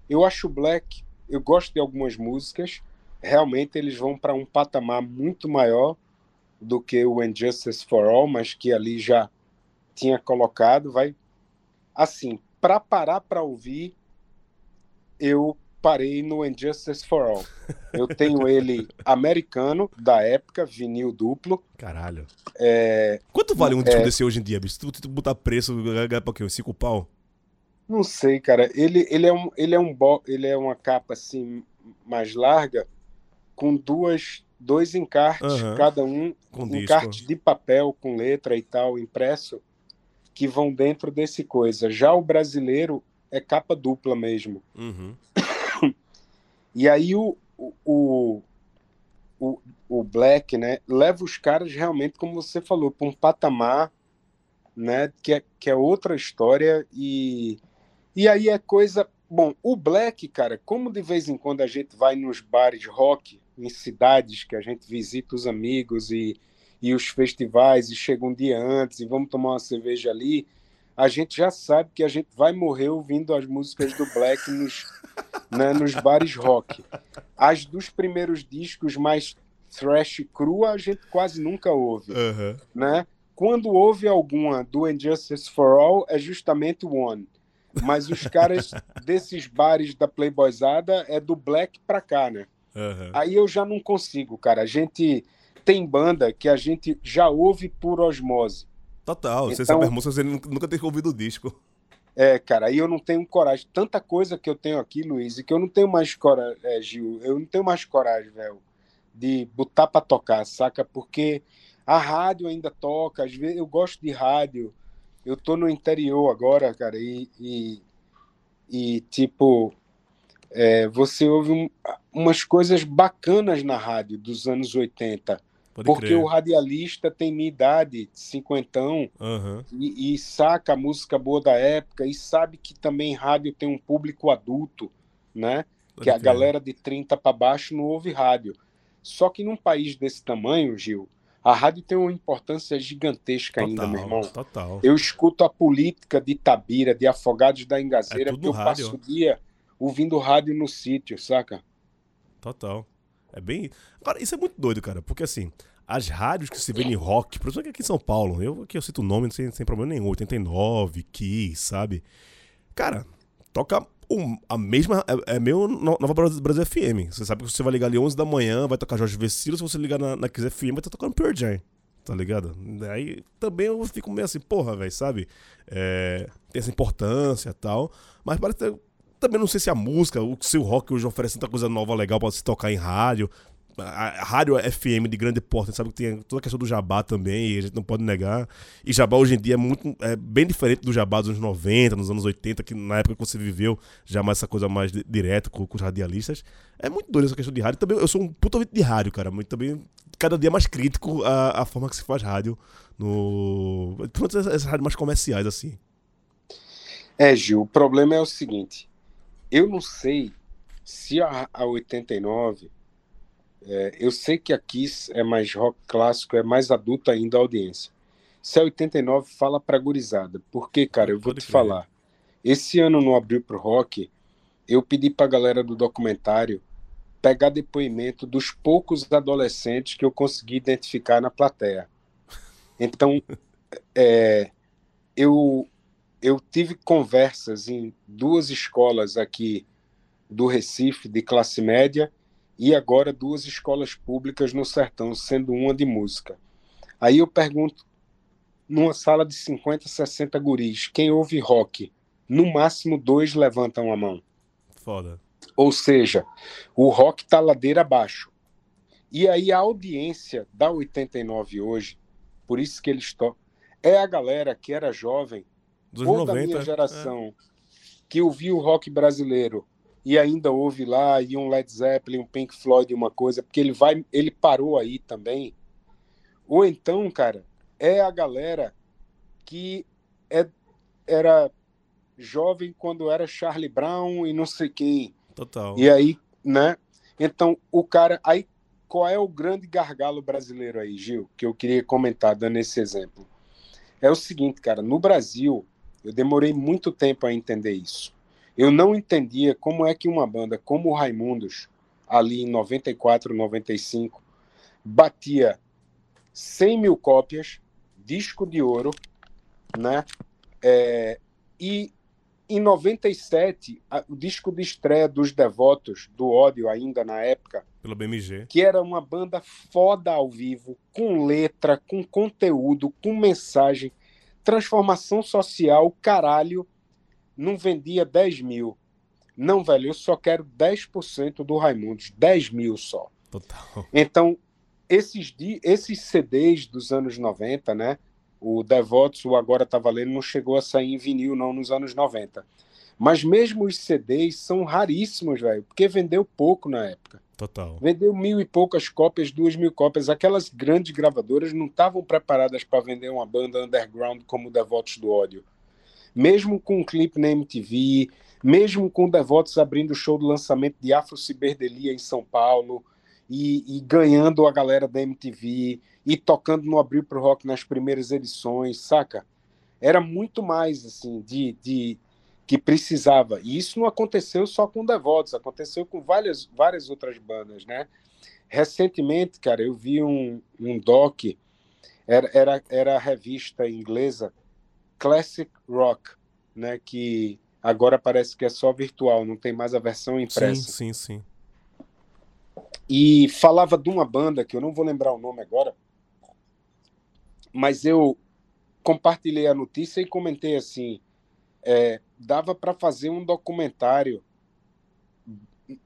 eu acho Black eu gosto de algumas músicas, realmente eles vão para um patamar muito maior do que o Injustice for All, mas que ali já tinha colocado, vai assim, para parar para ouvir, eu parei no Injustice for All. Eu tenho ele americano, da época, vinil duplo. Caralho. É, Quanto vale um disco É. desse hoje em dia, bicho? Se tu, tu botar preço, ganha pra quê? Cinco pau? Não sei, cara. Ele, ele, é um, ele, é um bo, ele é uma capa assim, mais larga, com duas, dois encartes, Aham. cada um, Com disco. encartes de papel com letra e tal, impresso, que vão dentro desse coisa. Já o brasileiro é capa dupla mesmo. Uhum. E aí o, o, o, o, o Black, né, leva os caras realmente, como você falou, para um patamar, né, que é, que é outra história e, e aí é coisa... Bom, o Black, cara, como de vez em quando a gente vai nos bares rock, em cidades que a gente visita os amigos e, e os festivais e chega um dia antes e vamos tomar uma cerveja ali, a gente já sabe que a gente vai morrer ouvindo as músicas do Black nos, né, nos bares rock. As dos primeiros discos mais thrash crua a gente quase nunca ouve, Aham. né? Quando houve alguma do Injustice for All é justamente o One. Mas os caras desses bares da Playboyzada é do Black pra cá, né? Aham. Aí eu já não consigo, cara. A gente tem banda que a gente já ouve por osmose. Total. Você Então- sabe as músicas, você nunca nunca tem ouvido o disco. É, cara, aí eu não tenho coragem. Tanta coisa que eu tenho aqui, Luiz, e que eu não tenho mais coragem, é, Gil, eu não tenho mais coragem, velho, de botar pra tocar, saca? Porque a rádio ainda toca, às vezes eu gosto de rádio. Eu tô no interior agora, cara, e, e, e, tipo, é, você ouve um- umas coisas bacanas na rádio dos anos 80, Pode porque crer. o radialista tem minha idade, cinquentão, Aham. e, e saca a música boa da época e sabe que também rádio tem um público adulto, né? Pode que a crer. galera de 30 para baixo não ouve rádio. Só que num país desse tamanho, Gil, a rádio tem uma importância gigantesca ainda, Total, meu irmão. Total. Eu escuto a política de Tabira, de Afogados da Engazeira, É porque eu rádio. passo o dia ouvindo rádio no sítio, saca? Total. É bem. Agora, isso é muito doido, cara, porque assim, as rádios que se vendem rock, por exemplo, aqui em São Paulo, eu aqui eu cito o nome sem, sem problema nenhum, 89, Kiss, sabe? Cara, toca um- a mesma. É, é no- Nova Brasil, FM. Você sabe que você vai ligar ali 11 da manhã, vai tocar Jorge Vecilo, se você ligar na, na Kiss FM, vai estar tocando Pure Jam. Tá ligado? Aí também eu fico meio assim, porra, velho, sabe? É, tem essa importância e tal. Mas parece também não sei se a música, o seu rock hoje oferece tanta coisa nova legal pra se tocar em rádio. A, rádio FM de grande porte, sabe que tem toda a questão do jabá também, e a gente não pode negar. E jabá hoje em dia é muito é bem diferente do jabá dos anos 90, nos anos 80, que na época que você viveu, já mais essa coisa mais di- direta com, com os radialistas. É muito doido essa questão de rádio. Também eu sou um puta ouvinte de rádio, cara, muito também cada dia mais crítico a, a forma que se faz rádio no, essas, essas rádios mais comerciais assim. É, Gil, o problema é o seguinte: eu não sei se a, a 89. É, eu sei que a Kiss é mais rock clássico, é mais adulta ainda a audiência. Se a 89 fala pra gurizada, porque, cara, eu vou Pode te falar. Esse ano no Abril pro Rock, eu pedi pra galera do documentário pegar depoimento dos poucos adolescentes que eu consegui identificar na plateia. Então, (laughs) é, eu eu tive conversas em duas escolas aqui do Recife, de classe média, e agora duas escolas públicas no sertão, sendo uma de música. Aí eu pergunto, numa sala de 50, 60 guris, quem ouve rock? No máximo dois levantam a mão. Foda. Ou seja, o rock está ladeira abaixo. E aí a audiência da 89 hoje, por isso que eles tocam, é a galera que era jovem ou anos da 90. minha geração, que ouviu o rock brasileiro e ainda ouve lá e um Led Zeppelin, um Pink Floyd, uma coisa, porque ele vai, ele parou aí também. Ou então, cara, é a galera que é, era jovem quando era Charlie Brown e não sei quem. Total. E aí, né? Então, o cara. Aí, qual é o grande gargalo brasileiro aí, Gil? Que eu queria comentar, dando esse exemplo. É o seguinte, cara. No Brasil, eu demorei muito tempo a entender isso. Eu não entendia como é que uma banda como o Raimundos, ali em 94, 95, batia 100 mil cópias, disco de ouro, né? É, e em 97, a, o disco de estreia dos Devotos, do ódio ainda na época, pelo BMG, que era uma banda foda ao vivo, com letra, com conteúdo, com mensagem, transformação social, caralho, não vendia 10 mil. Não, velho, eu só quero 10% do Raimundos, 10 mil só. Total. Então, esses, esses CDs dos anos 90, né? O Devotos, o Agora Tá Valendo, não chegou a sair em vinil, não, nos anos 90. Mas mesmo os CDs são raríssimos, velho, porque vendeu pouco na época. Total. Vendeu mil e poucas cópias, duas mil cópias. Aquelas grandes gravadoras não estavam preparadas para vender uma banda underground como Devotos do Ódio. Mesmo com um clipe na MTV, mesmo com Devotos abrindo o show do lançamento de Afro Ciberdelia em São Paulo, e, e, ganhando a galera da MTV e tocando no Abril pro Rock nas primeiras edições, saca? Era muito mais assim de, de que precisava. E isso não aconteceu só com Devotos, aconteceu com várias, várias outras bandas, né? Recentemente, cara, eu vi um, um doc, era, era, era a revista inglesa Classic Rock, né? Que agora parece que é só virtual, não tem mais a versão impressa. Sim, sim, sim e falava de uma banda que eu não vou lembrar o nome agora, mas eu compartilhei a notícia e comentei assim: é, dava para fazer um documentário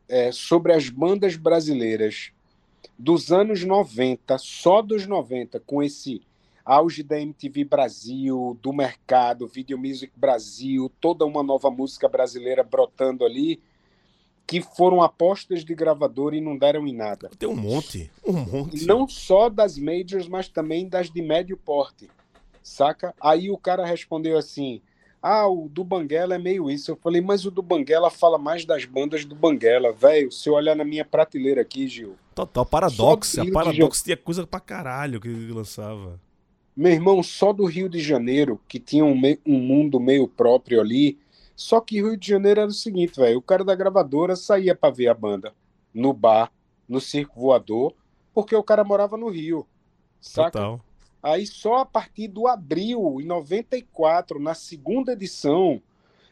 é, sobre as bandas brasileiras dos anos 90, só dos 90, com esse auge da MTV Brasil, do mercado, Video Music Brasil, toda uma nova música brasileira brotando ali que foram apostas de gravador e não deram em nada. Tem um monte, um monte. Não só das majors, mas também das de médio porte, saca? Aí o cara respondeu assim: ah, o do Banguela é meio isso. Eu falei, mas o do Banguela fala mais das bandas do Banguela, velho. Se eu olhar na minha prateleira aqui, Gil. Total, Paradox. A Paradox tinha coisa pra caralho que lançava. Meu irmão, só do Rio de Janeiro, que tinha um, um mundo meio próprio ali, só que Rio de Janeiro era o seguinte, velho, o cara da gravadora saía para ver a banda no bar, no circo voador, porque o cara morava no Rio. Saca? Total. Aí só a partir do abril, em 94, na segunda edição,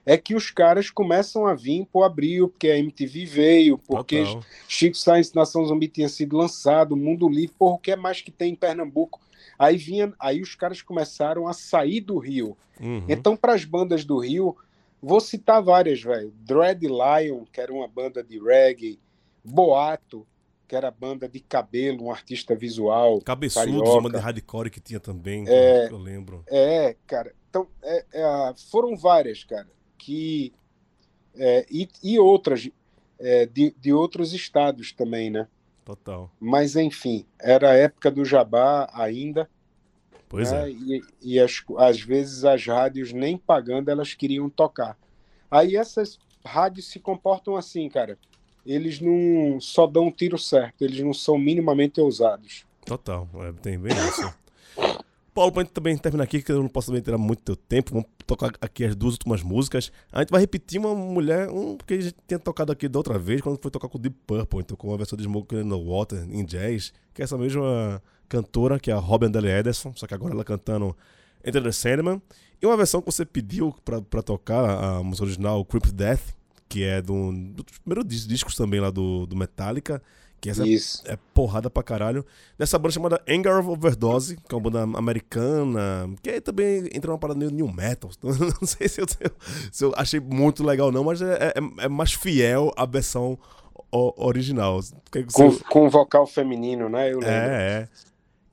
é que os caras começam a vir pro abril, porque a MTV veio, porque Total. Chico Science Nação Zumbi tinha sido lançado, Mundo Livre, por o que é mais que tem em Pernambuco? Aí vinha, aí os caras começaram a sair do Rio. Uhum. Então, para as bandas do Rio, Vou citar várias, velho. Dread Lion, que era uma banda de reggae. Boato, que era banda de cabelo, um artista visual. Cabeçudos, uma de hardcore que tinha também, é, eu lembro. É, cara. Então, é, é, foram várias, cara. Que, é, e, e, outras é, de, de outros estados também, né? Total. Mas, enfim, era a época do Jabá ainda. Pois né? é. E, e as, às vezes as rádios nem pagando elas queriam tocar. Aí essas rádios se comportam assim, cara. Eles não só dão um tiro certo, eles não são minimamente ousados. Total, é, tem bem isso. (laughs) Paulo, pra gente também terminar aqui, que eu não posso também tirar muito teu tempo, vamos tocar aqui as duas últimas músicas. A gente vai repetir uma mulher, um que a gente tinha tocado aqui da outra vez, quando foi tocar com o Deep Purple, então com a versão de Smoke in the Water, em jazz, que é essa mesma cantora, que é a Robin Delle Ederson, só que agora ela cantando Enter the Sandman. E uma versão que você pediu pra, pra tocar, a música original, Creep Death, que é do, dos primeiros discos também lá do, do Metallica, que essa Isso. é porrada pra caralho. Dessa banda chamada Anger of Overdose, que é uma banda americana, que aí também entra numa parada meio new metal. (laughs) Não sei se eu, se eu achei muito legal não, mas é, é, é mais fiel à versão original. Com, com vocal feminino, né? Eu lembro. É, é.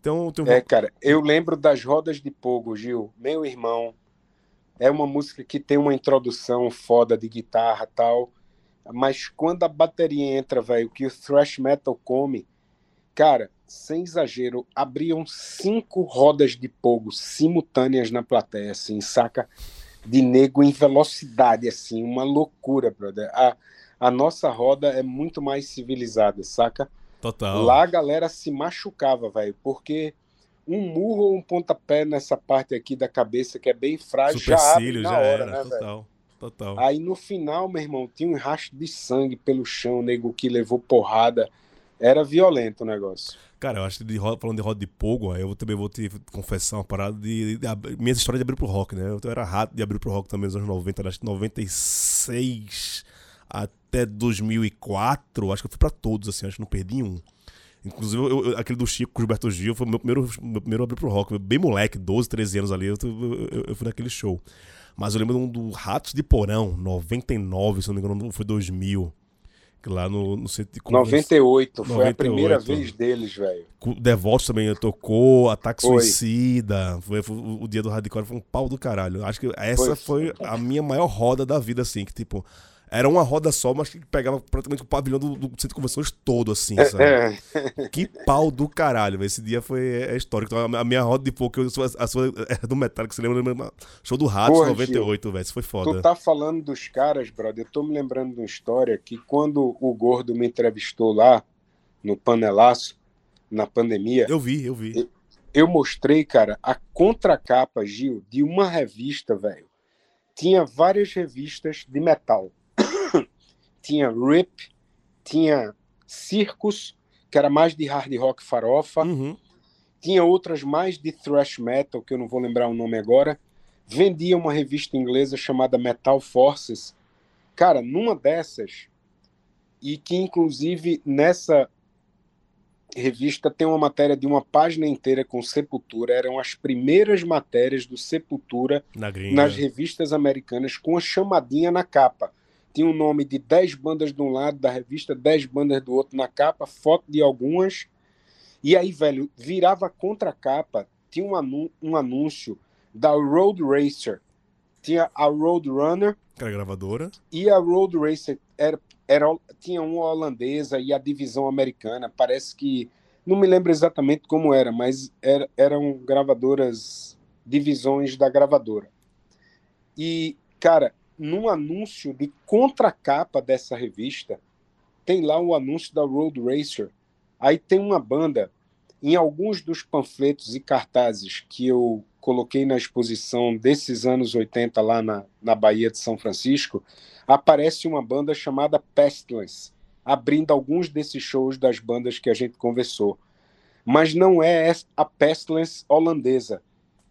Então, tem um... É, cara, eu lembro das rodas de Pogo, Gil, meu irmão. É uma música que tem uma introdução foda de guitarra tal, mas quando a bateria entra, velho, que o thrash metal come, cara, sem exagero, abriam cinco rodas de Pogo simultâneas na plateia, assim, saca? De nego em velocidade, assim, uma loucura, brother. A, a nossa roda é muito mais civilizada, saca? Total. Lá a galera se machucava, velho, porque um murro ou um pontapé nessa parte aqui da cabeça que é bem frágil Super já abre na já hora, era, né, total. Total. Aí no final, meu irmão, tinha um rastro de sangue pelo chão, nego que levou porrada. Era violento o negócio. Cara, eu acho que de roda, falando de roda de pogo, eu também vou te confessar uma parada de, de, de minhas histórias de abrir pro rock, né? Eu era rato de abrir pro rock também nos anos 90, acho que 96 até 2004, acho que eu fui pra todos, assim, acho que não perdi um. Inclusive, eu, eu, aquele do Chico com o Gilberto Gil foi o meu primeiro, meu primeiro abrir pro rock. Bem moleque, 12, 13 anos ali, eu, eu fui naquele show. Mas eu lembro do Ratos de Porão, 99, se não me engano, foi 2000. Lá no, no centro de convenção. 98, foi 98. a primeira vez deles, velho. Devotos também tocou, Ataque foi. Suicida. Foi, foi, o dia do Hardcore foi um pau do caralho. Acho que essa foi. foi a minha maior roda da vida, assim, que tipo. Era uma roda só, mas que pegava praticamente o pavilhão do, do centro de convenções todo, assim, sabe? É. que pau do caralho, Esse dia foi é, é histórico. Então, a minha roda de pouco, a sua é do Metallica, você lembra? lembra show do Ratos, Porra, 98, velho. Isso foi foda. Tu tá falando dos caras, brother. Eu tô me lembrando de uma história que quando o Gordo me entrevistou lá, no Panelaço, na pandemia. Eu vi, eu vi. Eu, eu mostrei, cara, a contracapa, Gil, de uma revista, velho. Tinha várias revistas de metal tinha Rip, tinha Circus, que era mais de hard rock farofa, uhum. tinha outras mais de thrash metal, que eu não vou lembrar o nome agora. Vendia uma revista inglesa chamada Metal Forces. Cara, numa dessas, e que inclusive nessa revista tem uma matéria de uma página inteira com Sepultura. Eram as primeiras matérias do Sepultura Na nas revistas americanas com a chamadinha na capa tinha o um nome de 10 bandas de um lado da revista, 10 bandas do outro na capa, foto de algumas. E aí, velho, virava contra a capa, tinha um, um anúncio da Road Racer. Tinha a Road Runner. Que era gravadora. E a Road Racer era, era, tinha uma holandesa e a divisão americana. Parece que. Não me lembro exatamente como era, mas era, eram gravadoras, divisões da gravadora. E, cara, no anúncio de contracapa dessa revista, tem lá o anúncio da Road Racer. Aí tem uma banda, em alguns dos panfletos e cartazes que eu coloquei na exposição desses anos 80 lá na, na Bahia de São Francisco, aparece uma banda chamada Pestilence, abrindo alguns desses shows das bandas que a gente conversou. Mas não é a Pestilence holandesa.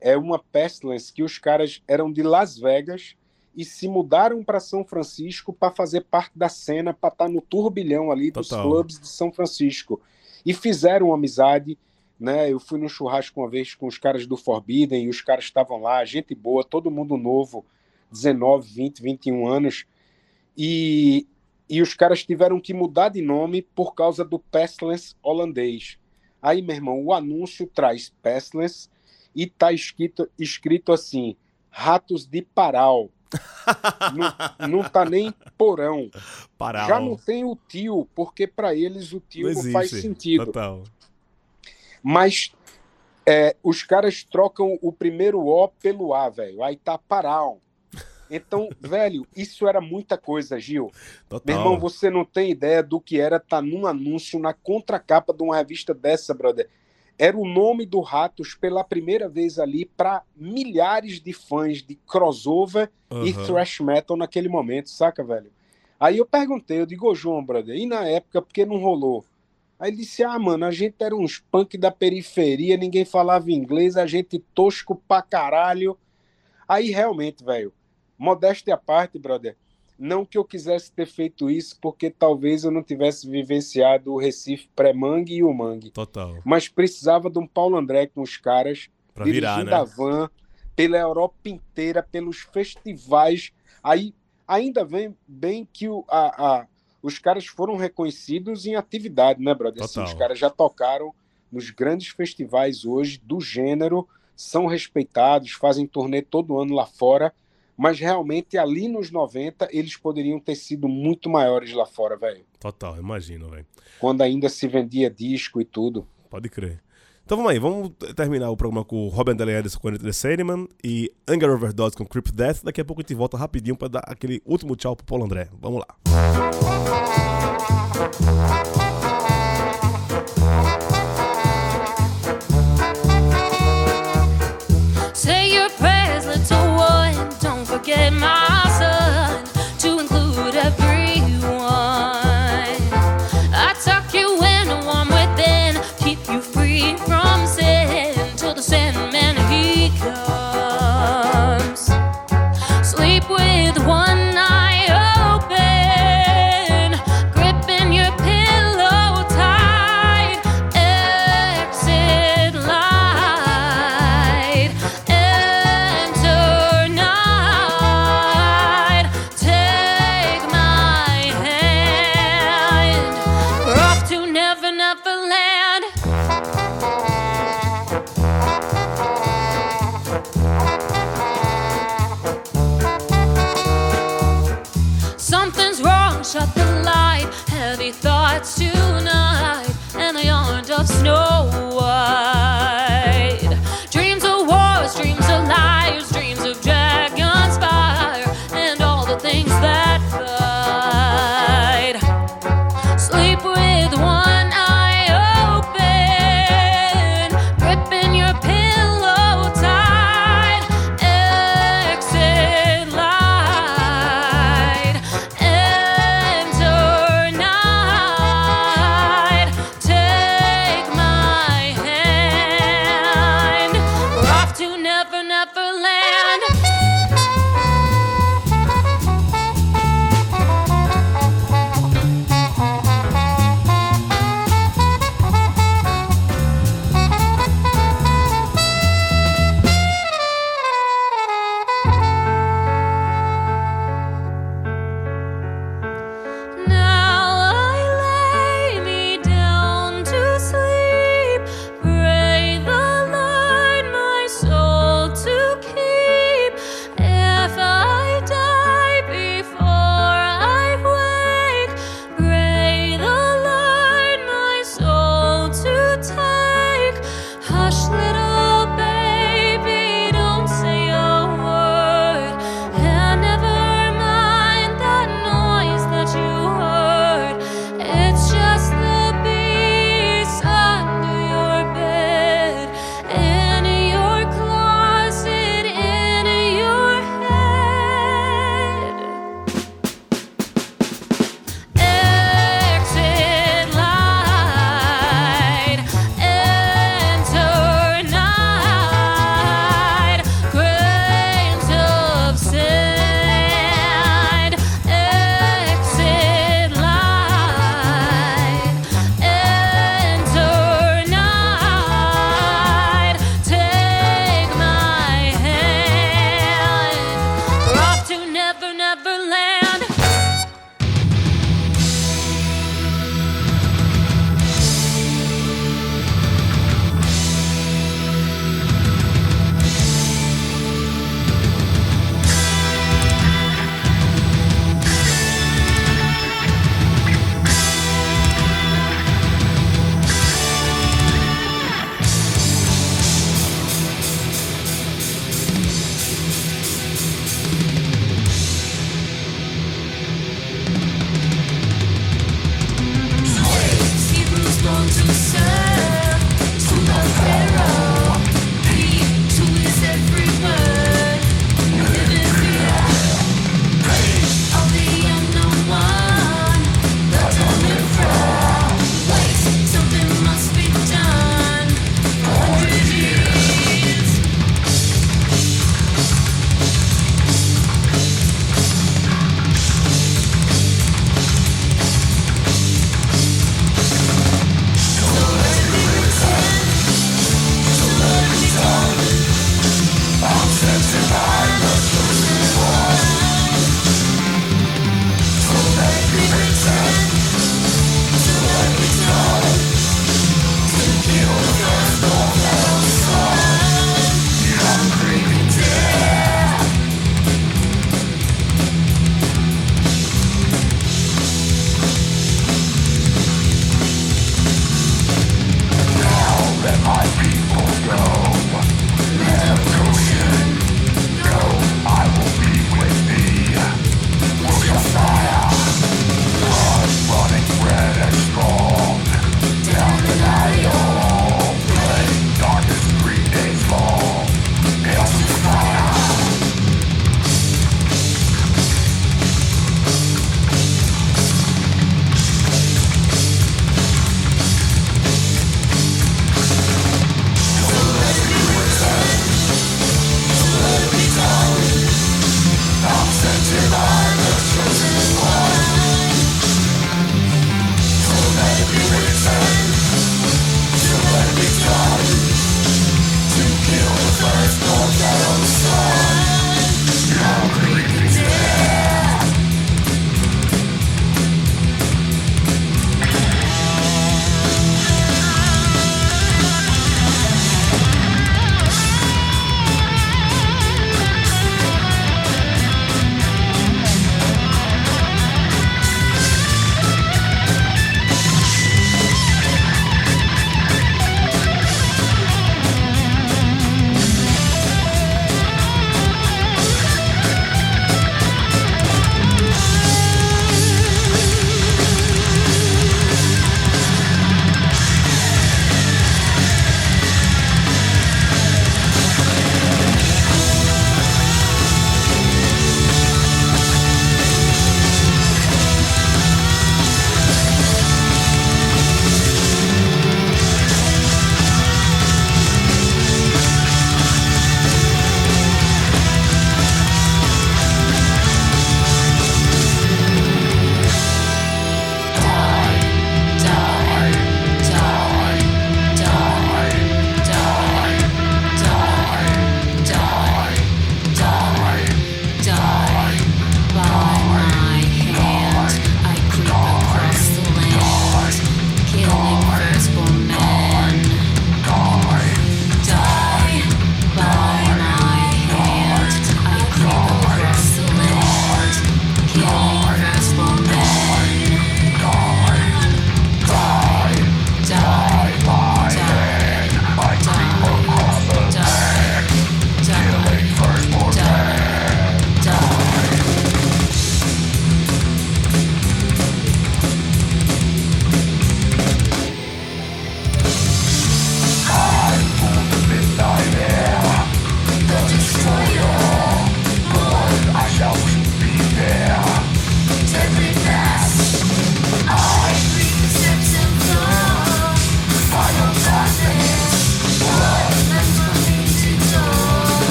É uma Pestilence que os caras eram de Las Vegas e se mudaram para São Francisco para fazer parte da cena, para estar tá no turbilhão ali dos Total. clubes de São Francisco. E fizeram amizade, né? Eu fui no churrasco uma vez com os caras do Forbidden e os caras estavam lá, gente boa, todo mundo novo, 19, 20, 21 anos. E, e os caras tiveram que mudar de nome por causa do Pestilence holandês. Aí, meu irmão, o anúncio traz Pestilence e tá escrito, escrito assim: Ratos de Paral não, não tá nem porão. Paral. Já não tem o tio, porque para eles o tio não, não faz sentido. Total. Mas é, os caras trocam o primeiro O pelo A, velho. Aí tá paral. Então, (laughs) velho, isso era muita coisa, Gil. Total. Meu irmão, você não tem ideia do que era estar tá num anúncio na contracapa de uma revista dessa, brother era o nome do Ratos pela primeira vez ali para milhares de fãs de crossover uhum. e thrash metal naquele momento, saca, velho? Aí eu perguntei, eu digo, ô João, brother, e na época, por que não rolou? Aí ele disse, ah, mano, a gente era uns punk da periferia, ninguém falava inglês, a gente tosco pra caralho. Aí realmente, velho, modéstia à parte, brother, não que eu quisesse ter feito isso, porque talvez eu não tivesse vivenciado o Recife pré-mangue e o mangue. Total. Mas precisava de um Paulo André com os caras, pra dirigindo virar, né? a van, pela Europa inteira, pelos festivais. Aí ainda vem bem que o, a, a, os caras foram reconhecidos em atividade, né, brother? Assim, os caras já tocaram nos grandes festivais hoje do gênero, são respeitados, fazem turnê todo ano lá fora mas realmente ali nos 90 eles poderiam ter sido muito maiores lá fora, velho. Total, imagino, velho. Quando ainda se vendia disco e tudo. Pode crer. Então vamos aí, vamos terminar o programa com Robin Deleades com The Sandman e Anger Overdose com Creep Death. Daqui a pouco a gente volta rapidinho para dar aquele último tchau pro Paulo André. Vamos lá. forget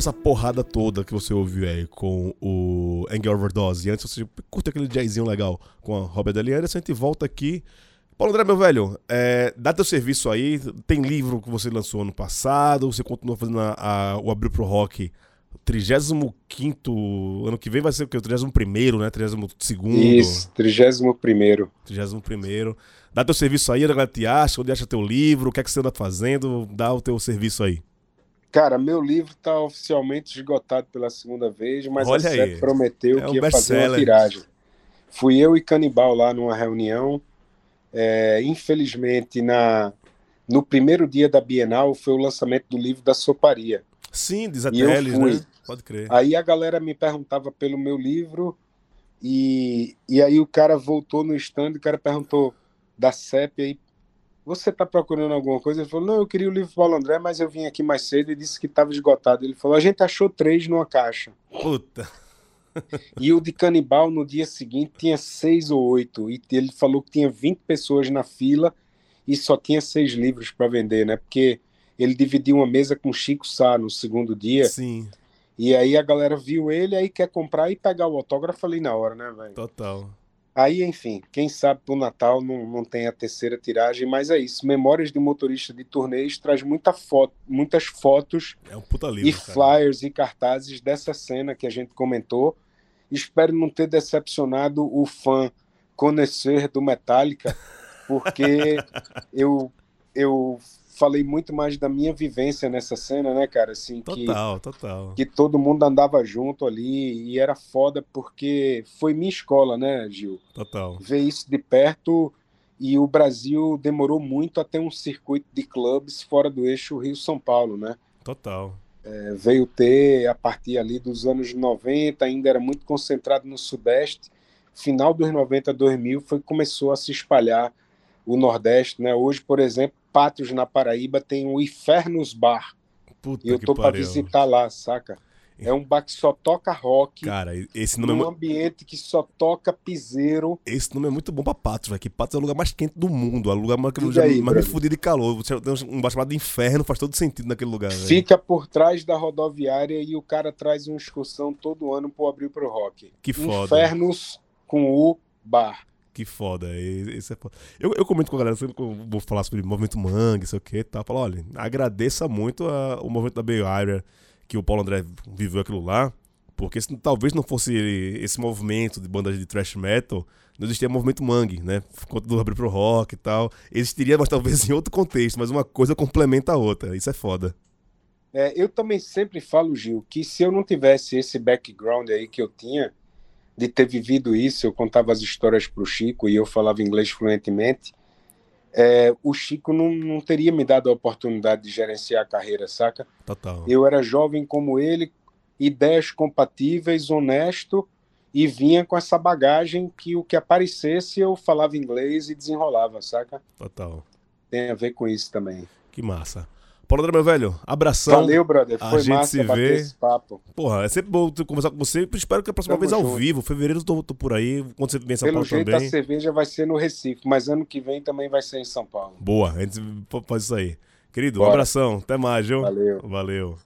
dessa porrada toda que você ouviu aí com o Anger Overdose, e antes você curte aquele jazzinho legal com a Robert Deliana, a gente volta aqui. Paulo André, meu velho, é, dá teu serviço aí. Tem livro que você lançou ano passado, você continua fazendo a, a, o Abril pro Rock 35 ano que vem vai ser o quê? O 31 né? 32 Isso, 31 31 Dá teu serviço aí, a galera te acha, onde acha teu livro, o que é que você anda fazendo, dá o teu serviço aí. Cara, meu livro está oficialmente esgotado pela segunda vez, mas Olha a aí. prometeu É que ia fazer uma tiragem. Fui eu e Canibal lá numa reunião. É, infelizmente, na, no primeiro dia da Bienal foi o lançamento do livro da Soparia. Sim, diz E Teles, fui. né? Pode crer. Aí a galera me perguntava pelo meu livro e, e aí o cara voltou no stand e o cara perguntou da CEP aí, você tá procurando alguma coisa? Ele falou, não, eu queria o livro Paulo André, mas eu vim aqui mais cedo e disse que estava esgotado. Ele falou, a gente achou três numa caixa. Puta. E o de Canibal no dia seguinte tinha seis ou oito. E ele falou que tinha 20 pessoas na fila e só tinha seis livros para vender, né? Porque ele dividiu uma mesa com Chico Sá no segundo dia. Sim, E aí a galera viu ele, aí quer comprar e pegar o autógrafo ali na hora, né, velho? total. Aí, enfim, quem sabe pro Natal não, não tem a terceira tiragem, mas é isso. Memórias de motorista de turnês traz muita foto, muitas fotos É um livro, e cara. flyers e cartazes dessa cena que a gente comentou. Espero não ter decepcionado o fã conhecer do Metallica, porque (laughs) eu, eu falei muito mais da minha vivência nessa cena, né, cara? Assim, que, Total, total. que todo mundo andava junto ali e era foda porque foi minha escola, né, Gil? Total. Ver isso de perto e o Brasil demorou muito a ter um circuito de clubes fora do eixo Rio-São Paulo, né? Total. É, veio ter a partir ali dos anos 90, ainda era muito concentrado no Sudeste. Final dos 90, 2000 foi que começou a se espalhar o Nordeste, né? Hoje, por exemplo, Patos na Paraíba tem o Infernos Bar. Puta E eu tô para visitar lá, saca? É um bar que só toca rock, Cara, esse nome, é, num mu- ambiente que só toca piseiro. esse nome é muito bom pra Patos, velho. Que Patos é o lugar mais quente do mundo. É o lugar mais, já- aí, mais me fudido de calor. Você tem um bar chamado Inferno, faz todo sentido naquele lugar, velho. Fica por trás da rodoviária e o cara traz uma excursão todo ano pro Abril pro Rock. Que foda. Infernos com o bar. Que foda, e- esse é foda. Eu, eu comento com a galera, sempre que eu vou falar sobre movimento Mangue, sei o que, tá? Falo, olha, agradeça muito a- o movimento da Bay Area, que o Paulo André viveu aquilo lá, porque se talvez não fosse esse movimento de bandas de thrash metal, não existia movimento Mangue, né? Quanto do abrir pro rock e tal. Existiria, mas talvez (laughs) em outro contexto, mas uma coisa complementa a outra. Isso é foda. É, eu também sempre falo, Gil, que se eu não tivesse esse background aí que eu tinha, de ter vivido isso, eu contava as histórias pro Chico e eu falava inglês fluentemente, é, o Chico não, não teria me dado a oportunidade de gerenciar a carreira, saca? Total. Eu era jovem como ele, ideias compatíveis, honesto, e vinha com essa bagagem que o que aparecesse eu falava inglês e desenrolava, saca? Total. Tem a ver com isso também. Que massa. Paulo André, meu velho, abração. Valeu, brother. a Foi gente massa se vê. esse papo. Porra, é sempre bom conversar com você. Espero que a próxima Tamo vez ao junto. vivo. Fevereiro eu tô, tô por aí. Quando você vem em São Pelo Paulo jeito, também. a cerveja vai ser no Recife, mas ano que vem também vai ser em São Paulo. Boa, a gente faz isso aí. Querido, um Bora. abração. Até mais, viu? Valeu. Valeu.